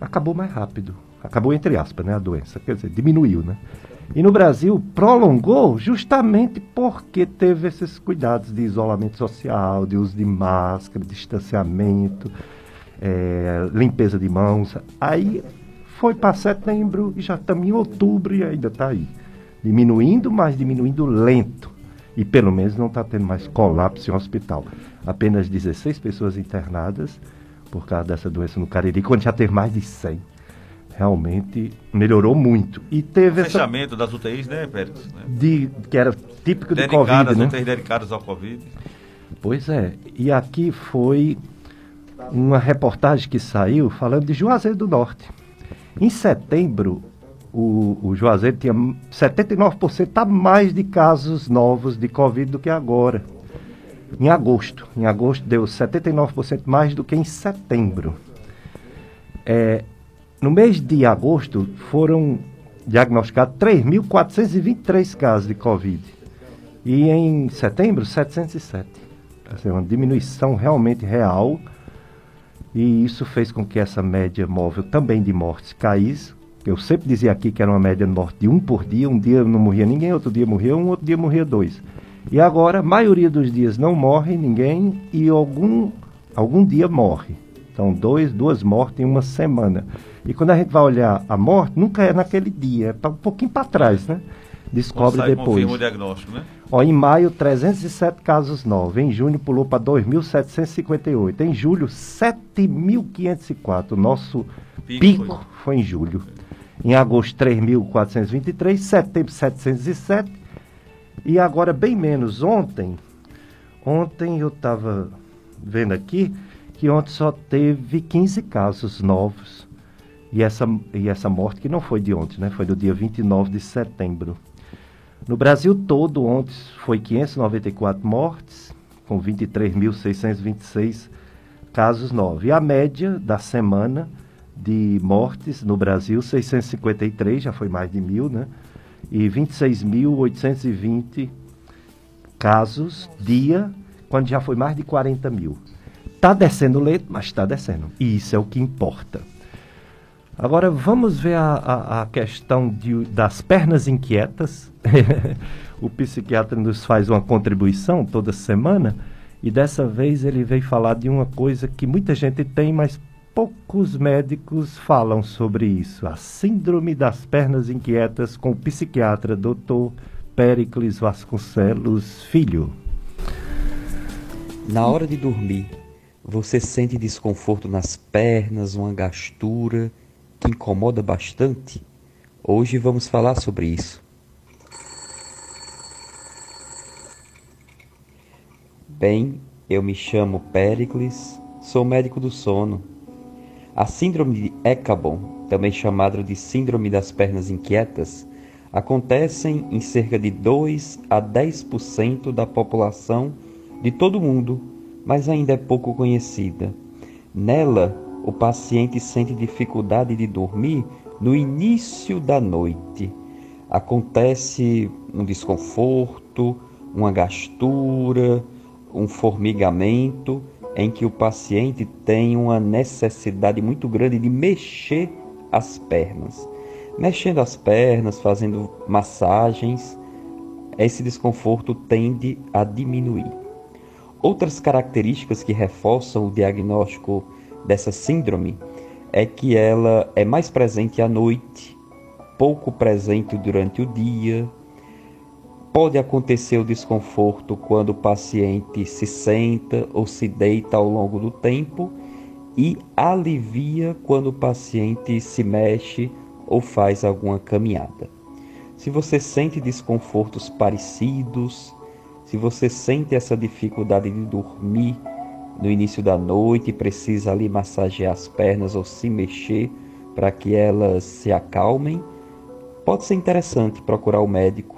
acabou mais rápido. Acabou entre aspas, né, a doença, quer dizer, diminuiu, né? E no Brasil prolongou justamente porque teve esses cuidados de isolamento social, de uso de máscara, distanciamento, é, limpeza de mãos. Aí foi para setembro e já estamos em outubro e ainda está aí. Diminuindo, mas diminuindo lento. E pelo menos não está tendo mais colapso em hospital. Apenas 16 pessoas internadas por causa dessa doença no Cariri, quando já teve mais de 100 realmente melhorou muito. E teve o fechamento essa... das UTIs, né, Pérez? Né? De, que era típico de Covid, né? UTIs dedicadas ao Covid. Pois é. E aqui foi uma reportagem que saiu falando de Juazeiro do Norte. Em setembro, o, o Juazeiro tinha 79% a mais de casos novos de Covid do que agora. Em agosto. Em agosto deu 79% mais do que em setembro. É, no mês de agosto foram diagnosticados 3.423 casos de Covid. E em setembro, 707. Assim, uma diminuição realmente real. E isso fez com que essa média móvel também de mortes caísse. Eu sempre dizia aqui que era uma média de morte de um por dia. Um dia não morria ninguém, outro dia morria um, outro dia morria dois. E agora, a maioria dos dias não morre ninguém e algum, algum dia morre. Então, dois, duas mortes em uma semana. E quando a gente vai olhar a morte, nunca é naquele dia, é um pouquinho para trás, né? Descobre sai, depois. Confirma o diagnóstico, né? Ó, em maio, 307 casos novos. Em junho, pulou para 2.758. Em julho, 7.504. O nosso pico, pico foi. foi. em julho. Em agosto, 3.423. Setembro, 707. E agora, bem menos. Ontem, ontem eu estava vendo aqui que ontem só teve 15 casos novos e essa, e essa morte que não foi de ontem, né? Foi do dia 29 de setembro. No Brasil todo, ontem foi 594 mortes, com 23.626 casos novos. E a média da semana de mortes no Brasil, 653, já foi mais de mil, né? E 26.820 casos dia, quando já foi mais de 40 mil. Está descendo leito, mas está descendo. E isso é o que importa. Agora vamos ver a, a, a questão de, das pernas inquietas. (laughs) o psiquiatra nos faz uma contribuição toda semana e dessa vez ele veio falar de uma coisa que muita gente tem, mas poucos médicos falam sobre isso: a síndrome das pernas inquietas com o psiquiatra Dr. Pericles Vasconcelos Filho. Na hora de dormir, você sente desconforto nas pernas, uma gastura que incomoda bastante, hoje vamos falar sobre isso. Bem, eu me chamo Pericles, sou médico do sono. A síndrome de Echabon, também chamada de síndrome das pernas inquietas, acontecem em cerca de 2 a 10% da população de todo o mundo, mas ainda é pouco conhecida. Nela, o paciente sente dificuldade de dormir no início da noite. Acontece um desconforto, uma gastura, um formigamento, em que o paciente tem uma necessidade muito grande de mexer as pernas. Mexendo as pernas, fazendo massagens, esse desconforto tende a diminuir. Outras características que reforçam o diagnóstico dessa síndrome é que ela é mais presente à noite, pouco presente durante o dia. Pode acontecer o desconforto quando o paciente se senta ou se deita ao longo do tempo e alivia quando o paciente se mexe ou faz alguma caminhada. Se você sente desconfortos parecidos, se você sente essa dificuldade de dormir, no início da noite, precisa ali massagear as pernas ou se mexer para que elas se acalmem, pode ser interessante procurar o médico.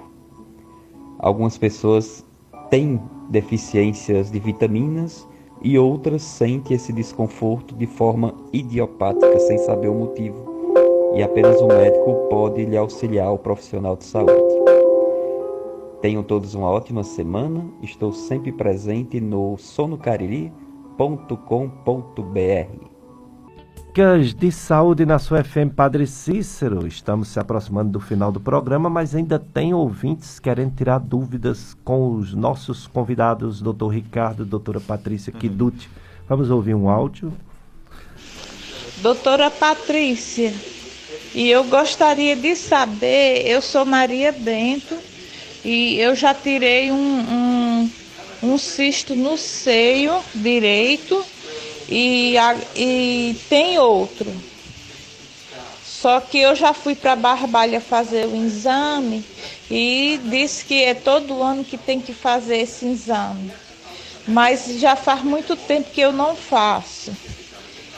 Algumas pessoas têm deficiências de vitaminas e outras sentem esse desconforto de forma idiopática, sem saber o motivo. E apenas o médico pode lhe auxiliar, o profissional de saúde. Tenham todos uma ótima semana. Estou sempre presente no sonocariri.com.br. Dicas de saúde na sua FM Padre Cícero. Estamos se aproximando do final do programa, mas ainda tem ouvintes querendo tirar dúvidas com os nossos convidados, doutor Ricardo, doutora Patrícia uhum. Kiduti. Vamos ouvir um áudio. Doutora Patrícia, e eu gostaria de saber, eu sou Maria Bento e eu já tirei um, um, um cisto no seio direito e, e tem outro. Só que eu já fui para Barbalha fazer o exame e disse que é todo ano que tem que fazer esse exame. Mas já faz muito tempo que eu não faço.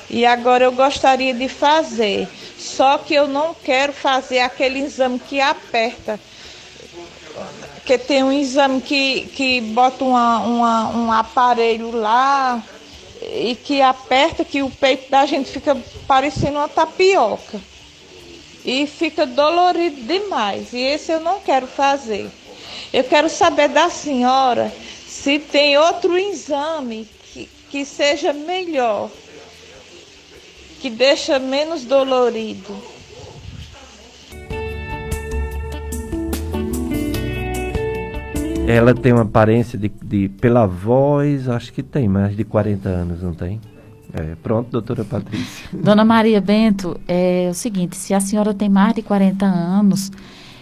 E agora eu gostaria de fazer. Só que eu não quero fazer aquele exame que aperta. Que tem um exame que, que bota uma, uma, um aparelho lá e que aperta que o peito da gente fica parecendo uma tapioca. E fica dolorido demais. E esse eu não quero fazer. Eu quero saber da senhora se tem outro exame que, que seja melhor, que deixa menos dolorido. Ela tem uma aparência de, de, pela voz, acho que tem mais de 40 anos, não tem? É, pronto, doutora Patrícia. (laughs) Dona Maria Bento, é o seguinte, se a senhora tem mais de 40 anos,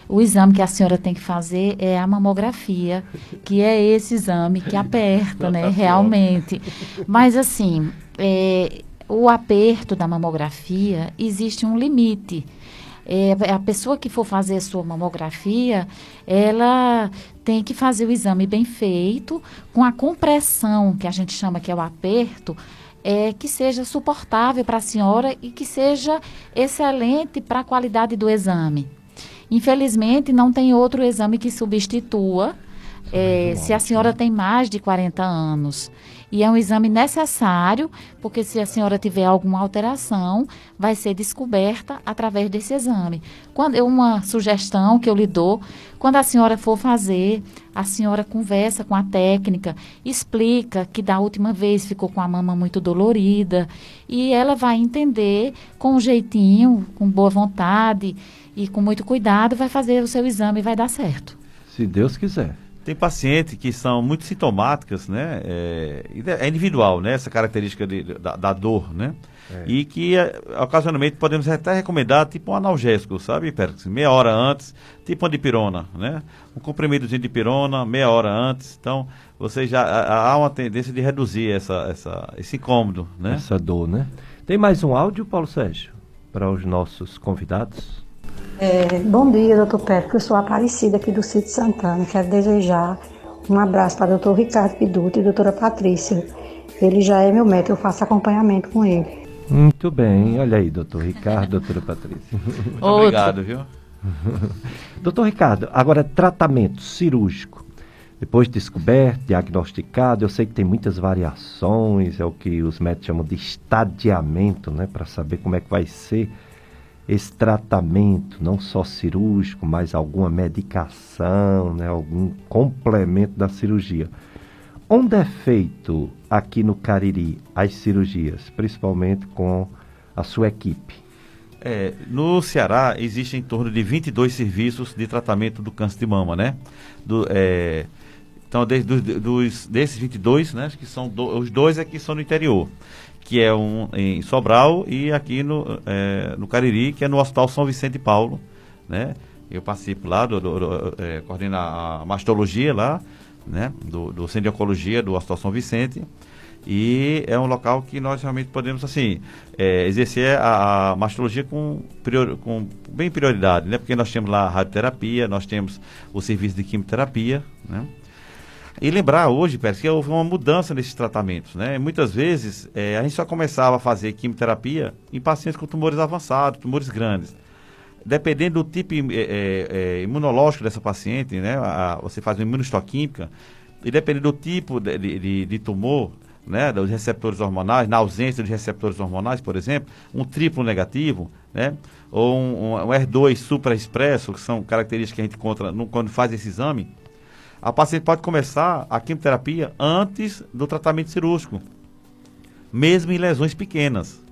o exame que a senhora tem que fazer é a mamografia, que é esse exame que aperta, né, realmente. Mas assim, é, o aperto da mamografia, existe um limite é, a pessoa que for fazer sua mamografia, ela tem que fazer o exame bem feito, com a compressão, que a gente chama que é o aperto, é, que seja suportável para a senhora e que seja excelente para a qualidade do exame. Infelizmente, não tem outro exame que substitua. É, se a senhora tem mais de 40 anos e é um exame necessário, porque se a senhora tiver alguma alteração, vai ser descoberta através desse exame. Quando é uma sugestão que eu lhe dou, quando a senhora for fazer, a senhora conversa com a técnica, explica que da última vez ficou com a mama muito dolorida e ela vai entender com um jeitinho, com boa vontade e com muito cuidado, vai fazer o seu exame e vai dar certo. Se Deus quiser. Tem pacientes que são muito sintomáticas, né? É, é individual, né? Essa característica de, da, da, dor, né? É. E que é, ocasionalmente podemos até recomendar tipo um analgésico, sabe, Pérez? Meia hora antes, tipo uma dipirona, né? Um comprimidozinho de pirona, meia hora antes. Então, você já há uma tendência de reduzir essa, essa, esse incômodo, né? Essa dor, né? Tem mais um áudio, Paulo Sérgio, para os nossos convidados? É, bom dia, doutor Pedro, eu sou Aparecida aqui do Sítio Santana. Quero desejar um abraço para o doutor Ricardo Piduto e doutora Patrícia. Ele já é meu médico, eu faço acompanhamento com ele. Muito bem, olha aí, doutor Ricardo, doutora Patrícia. Muito (laughs) obrigado, viu? (laughs) doutor Ricardo, agora tratamento cirúrgico. Depois descoberto, diagnosticado, eu sei que tem muitas variações, é o que os médicos chamam de estadiamento, né, para saber como é que vai ser esse tratamento, não só cirúrgico, mas alguma medicação, né, algum complemento da cirurgia. Onde é feito aqui no Cariri as cirurgias, principalmente com a sua equipe? É, no Ceará existem em torno de 22 serviços de tratamento do câncer de mama, né? Do, é, então, dos, desses 22, né, acho que são do, os dois aqui são no interior que é um em Sobral, e aqui no, é, no Cariri, que é no Hospital São Vicente de Paulo, né? Eu participo lá, do, do, do é, a mastologia lá, né? Do, do Centro de Oncologia do Hospital São Vicente. E é um local que nós realmente podemos, assim, é, exercer a, a mastologia com, com bem prioridade, né? Porque nós temos lá a radioterapia, nós temos o serviço de quimioterapia, né? E lembrar hoje, Pérez, que houve uma mudança nesses tratamentos, né? Muitas vezes é, a gente só começava a fazer quimioterapia em pacientes com tumores avançados, tumores grandes. Dependendo do tipo é, é, é imunológico dessa paciente, né? A, você faz uma imunistoquímica, e dependendo do tipo de, de, de tumor, né, dos receptores hormonais, na ausência de receptores hormonais, por exemplo, um triplo negativo, né, ou um, um, um R2 supraexpresso, que são características que a gente encontra no, quando faz esse exame, a paciente pode começar a quimioterapia antes do tratamento cirúrgico, mesmo em lesões pequenas.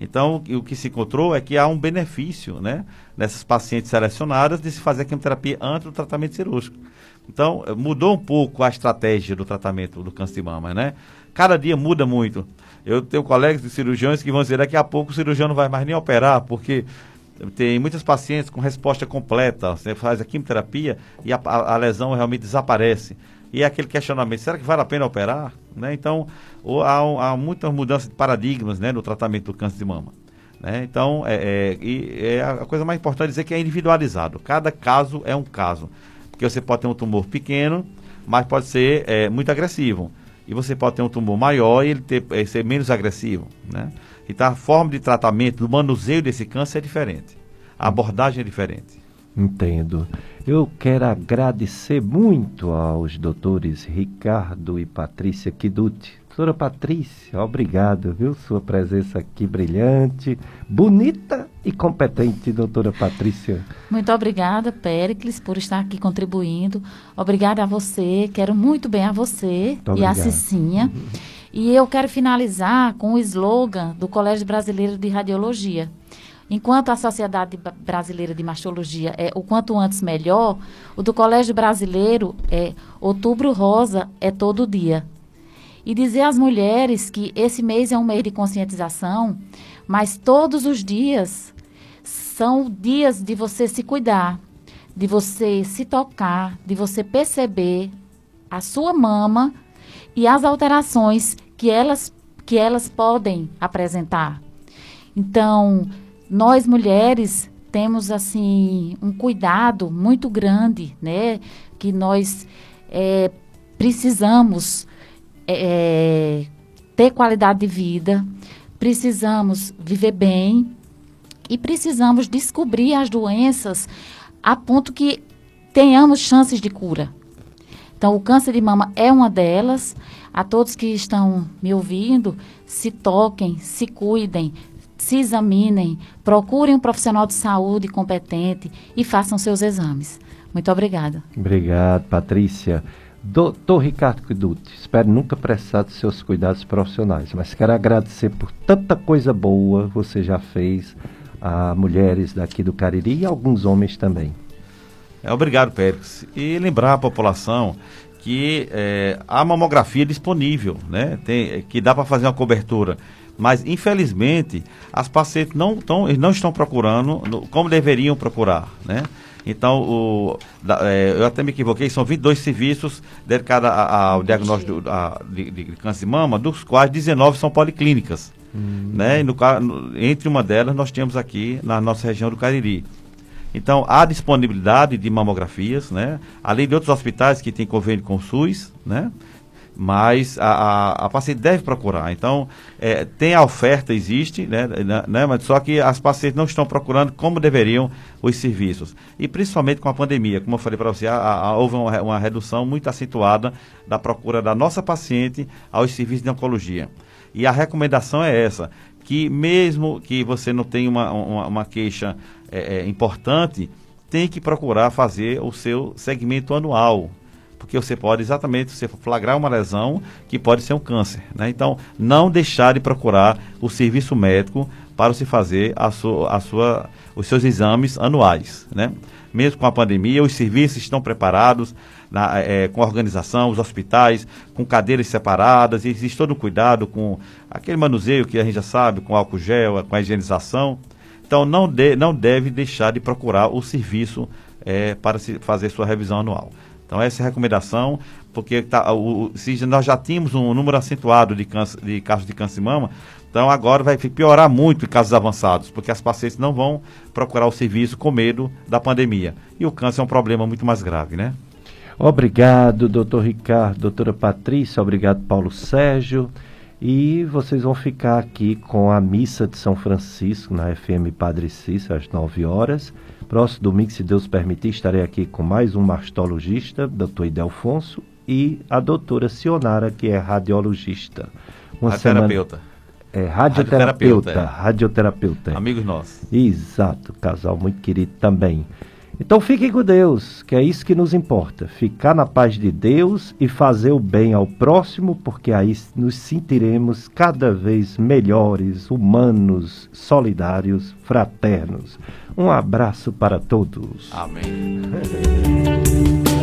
Então, o que se encontrou é que há um benefício, né, nessas pacientes selecionadas de se fazer a quimioterapia antes do tratamento cirúrgico. Então, mudou um pouco a estratégia do tratamento do câncer de mama, né? Cada dia muda muito. Eu tenho colegas de cirurgiões que vão dizer daqui a pouco o cirurgião não vai mais nem operar, porque tem muitas pacientes com resposta completa. Você faz a quimioterapia e a, a, a lesão realmente desaparece. E é aquele questionamento, será que vale a pena operar? Né? Então, há, há muitas mudanças de paradigmas né, no tratamento do câncer de mama. Né? Então, é, é, é, a coisa mais importante dizer que é individualizado. Cada caso é um caso. Porque você pode ter um tumor pequeno, mas pode ser é, muito agressivo. E você pode ter um tumor maior e ele ter, é, ser menos agressivo. Né? Então, a forma de tratamento, do manuseio desse câncer é diferente. A abordagem é diferente. Entendo. Eu quero agradecer muito aos doutores Ricardo e Patrícia Kiduti. Doutora Patrícia, obrigado, viu? Sua presença aqui brilhante, bonita e competente, doutora Patrícia. Muito obrigada, Péricles, por estar aqui contribuindo. Obrigada a você, quero muito bem a você muito e a Cicinha. Uhum. (laughs) E eu quero finalizar com o slogan do Colégio Brasileiro de Radiologia. Enquanto a Sociedade Brasileira de Mastologia é o quanto antes melhor, o do Colégio Brasileiro é Outubro Rosa é todo dia. E dizer às mulheres que esse mês é um mês de conscientização, mas todos os dias são dias de você se cuidar, de você se tocar, de você perceber a sua mama e as alterações que elas, que elas podem apresentar. Então, nós mulheres temos assim um cuidado muito grande, né? Que nós é, precisamos é, ter qualidade de vida, precisamos viver bem e precisamos descobrir as doenças a ponto que tenhamos chances de cura. Então, o câncer de mama é uma delas. A todos que estão me ouvindo, se toquem, se cuidem, se examinem, procurem um profissional de saúde competente e façam seus exames. Muito obrigada. Obrigado, Patrícia. Doutor Ricardo Quiduti, espero nunca precisar dos seus cuidados profissionais, mas quero agradecer por tanta coisa boa você já fez a mulheres daqui do Cariri e alguns homens também. É, obrigado, Pérez. E lembrar a população que é, há mamografia disponível, né? Tem, que dá para fazer uma cobertura mas, infelizmente, as pacientes não, tão, não estão procurando no, como deveriam procurar, né? Então, o, da, é, eu até me equivoquei, são 22 serviços dedicados ao diagnóstico do, a, de, de, câncer de mama, dos quais 19 são policlínicas. Hum. Né? E no, no, entre uma delas, nós temos aqui na nossa região do Cariri. Então, há disponibilidade de mamografias, né? além de outros hospitais que têm convênio com o SUS, né? mas a, a, a, paciente deve procurar. Então, é, tem a oferta, existe, né, né, mas só que as pacientes não estão procurando como deveriam os serviços. E principalmente com a pandemia, como eu falei para você, a, houve uma, uma, redução muito acentuada da procura da nossa paciente aos serviços de oncologia. E a recomendação é essa, que mesmo que você não tenha uma, uma, uma queixa é, é, importante, tem que procurar fazer o seu segmento anual, porque você pode exatamente você flagrar uma lesão que pode ser um câncer. Né? Então, não deixar de procurar o serviço médico para se fazer a sua, a sua, os seus exames anuais. Né? Mesmo com a pandemia, os serviços estão preparados na, é, com a organização, os hospitais, com cadeiras separadas, existe todo um cuidado com aquele manuseio que a gente já sabe, com álcool gel, com a higienização. Então, não, de, não deve deixar de procurar o serviço é, para se fazer sua revisão anual. Então, essa é a recomendação, porque tá, o, se nós já tínhamos um número acentuado de, câncer, de casos de câncer de mama, então agora vai piorar muito em casos avançados, porque as pacientes não vão procurar o serviço com medo da pandemia. E o câncer é um problema muito mais grave, né? Obrigado, doutor Ricardo, doutora Patrícia, obrigado, Paulo Sérgio. E vocês vão ficar aqui com a missa de São Francisco na FM Padre Cícero às 9 horas. Próximo domingo, se Deus permitir, estarei aqui com mais um mastologista, Dr. Idelfonso, e a doutora Sionara, que é radiologista. Uma radioterapeuta. Semana... É, radioterapeuta. Radioterapeuta. É. radioterapeuta. Amigos nossos. Exato, casal muito querido também. Então fiquem com Deus, que é isso que nos importa. Ficar na paz de Deus e fazer o bem ao próximo, porque aí nos sentiremos cada vez melhores, humanos, solidários, fraternos. Um abraço para todos. Amém. (laughs)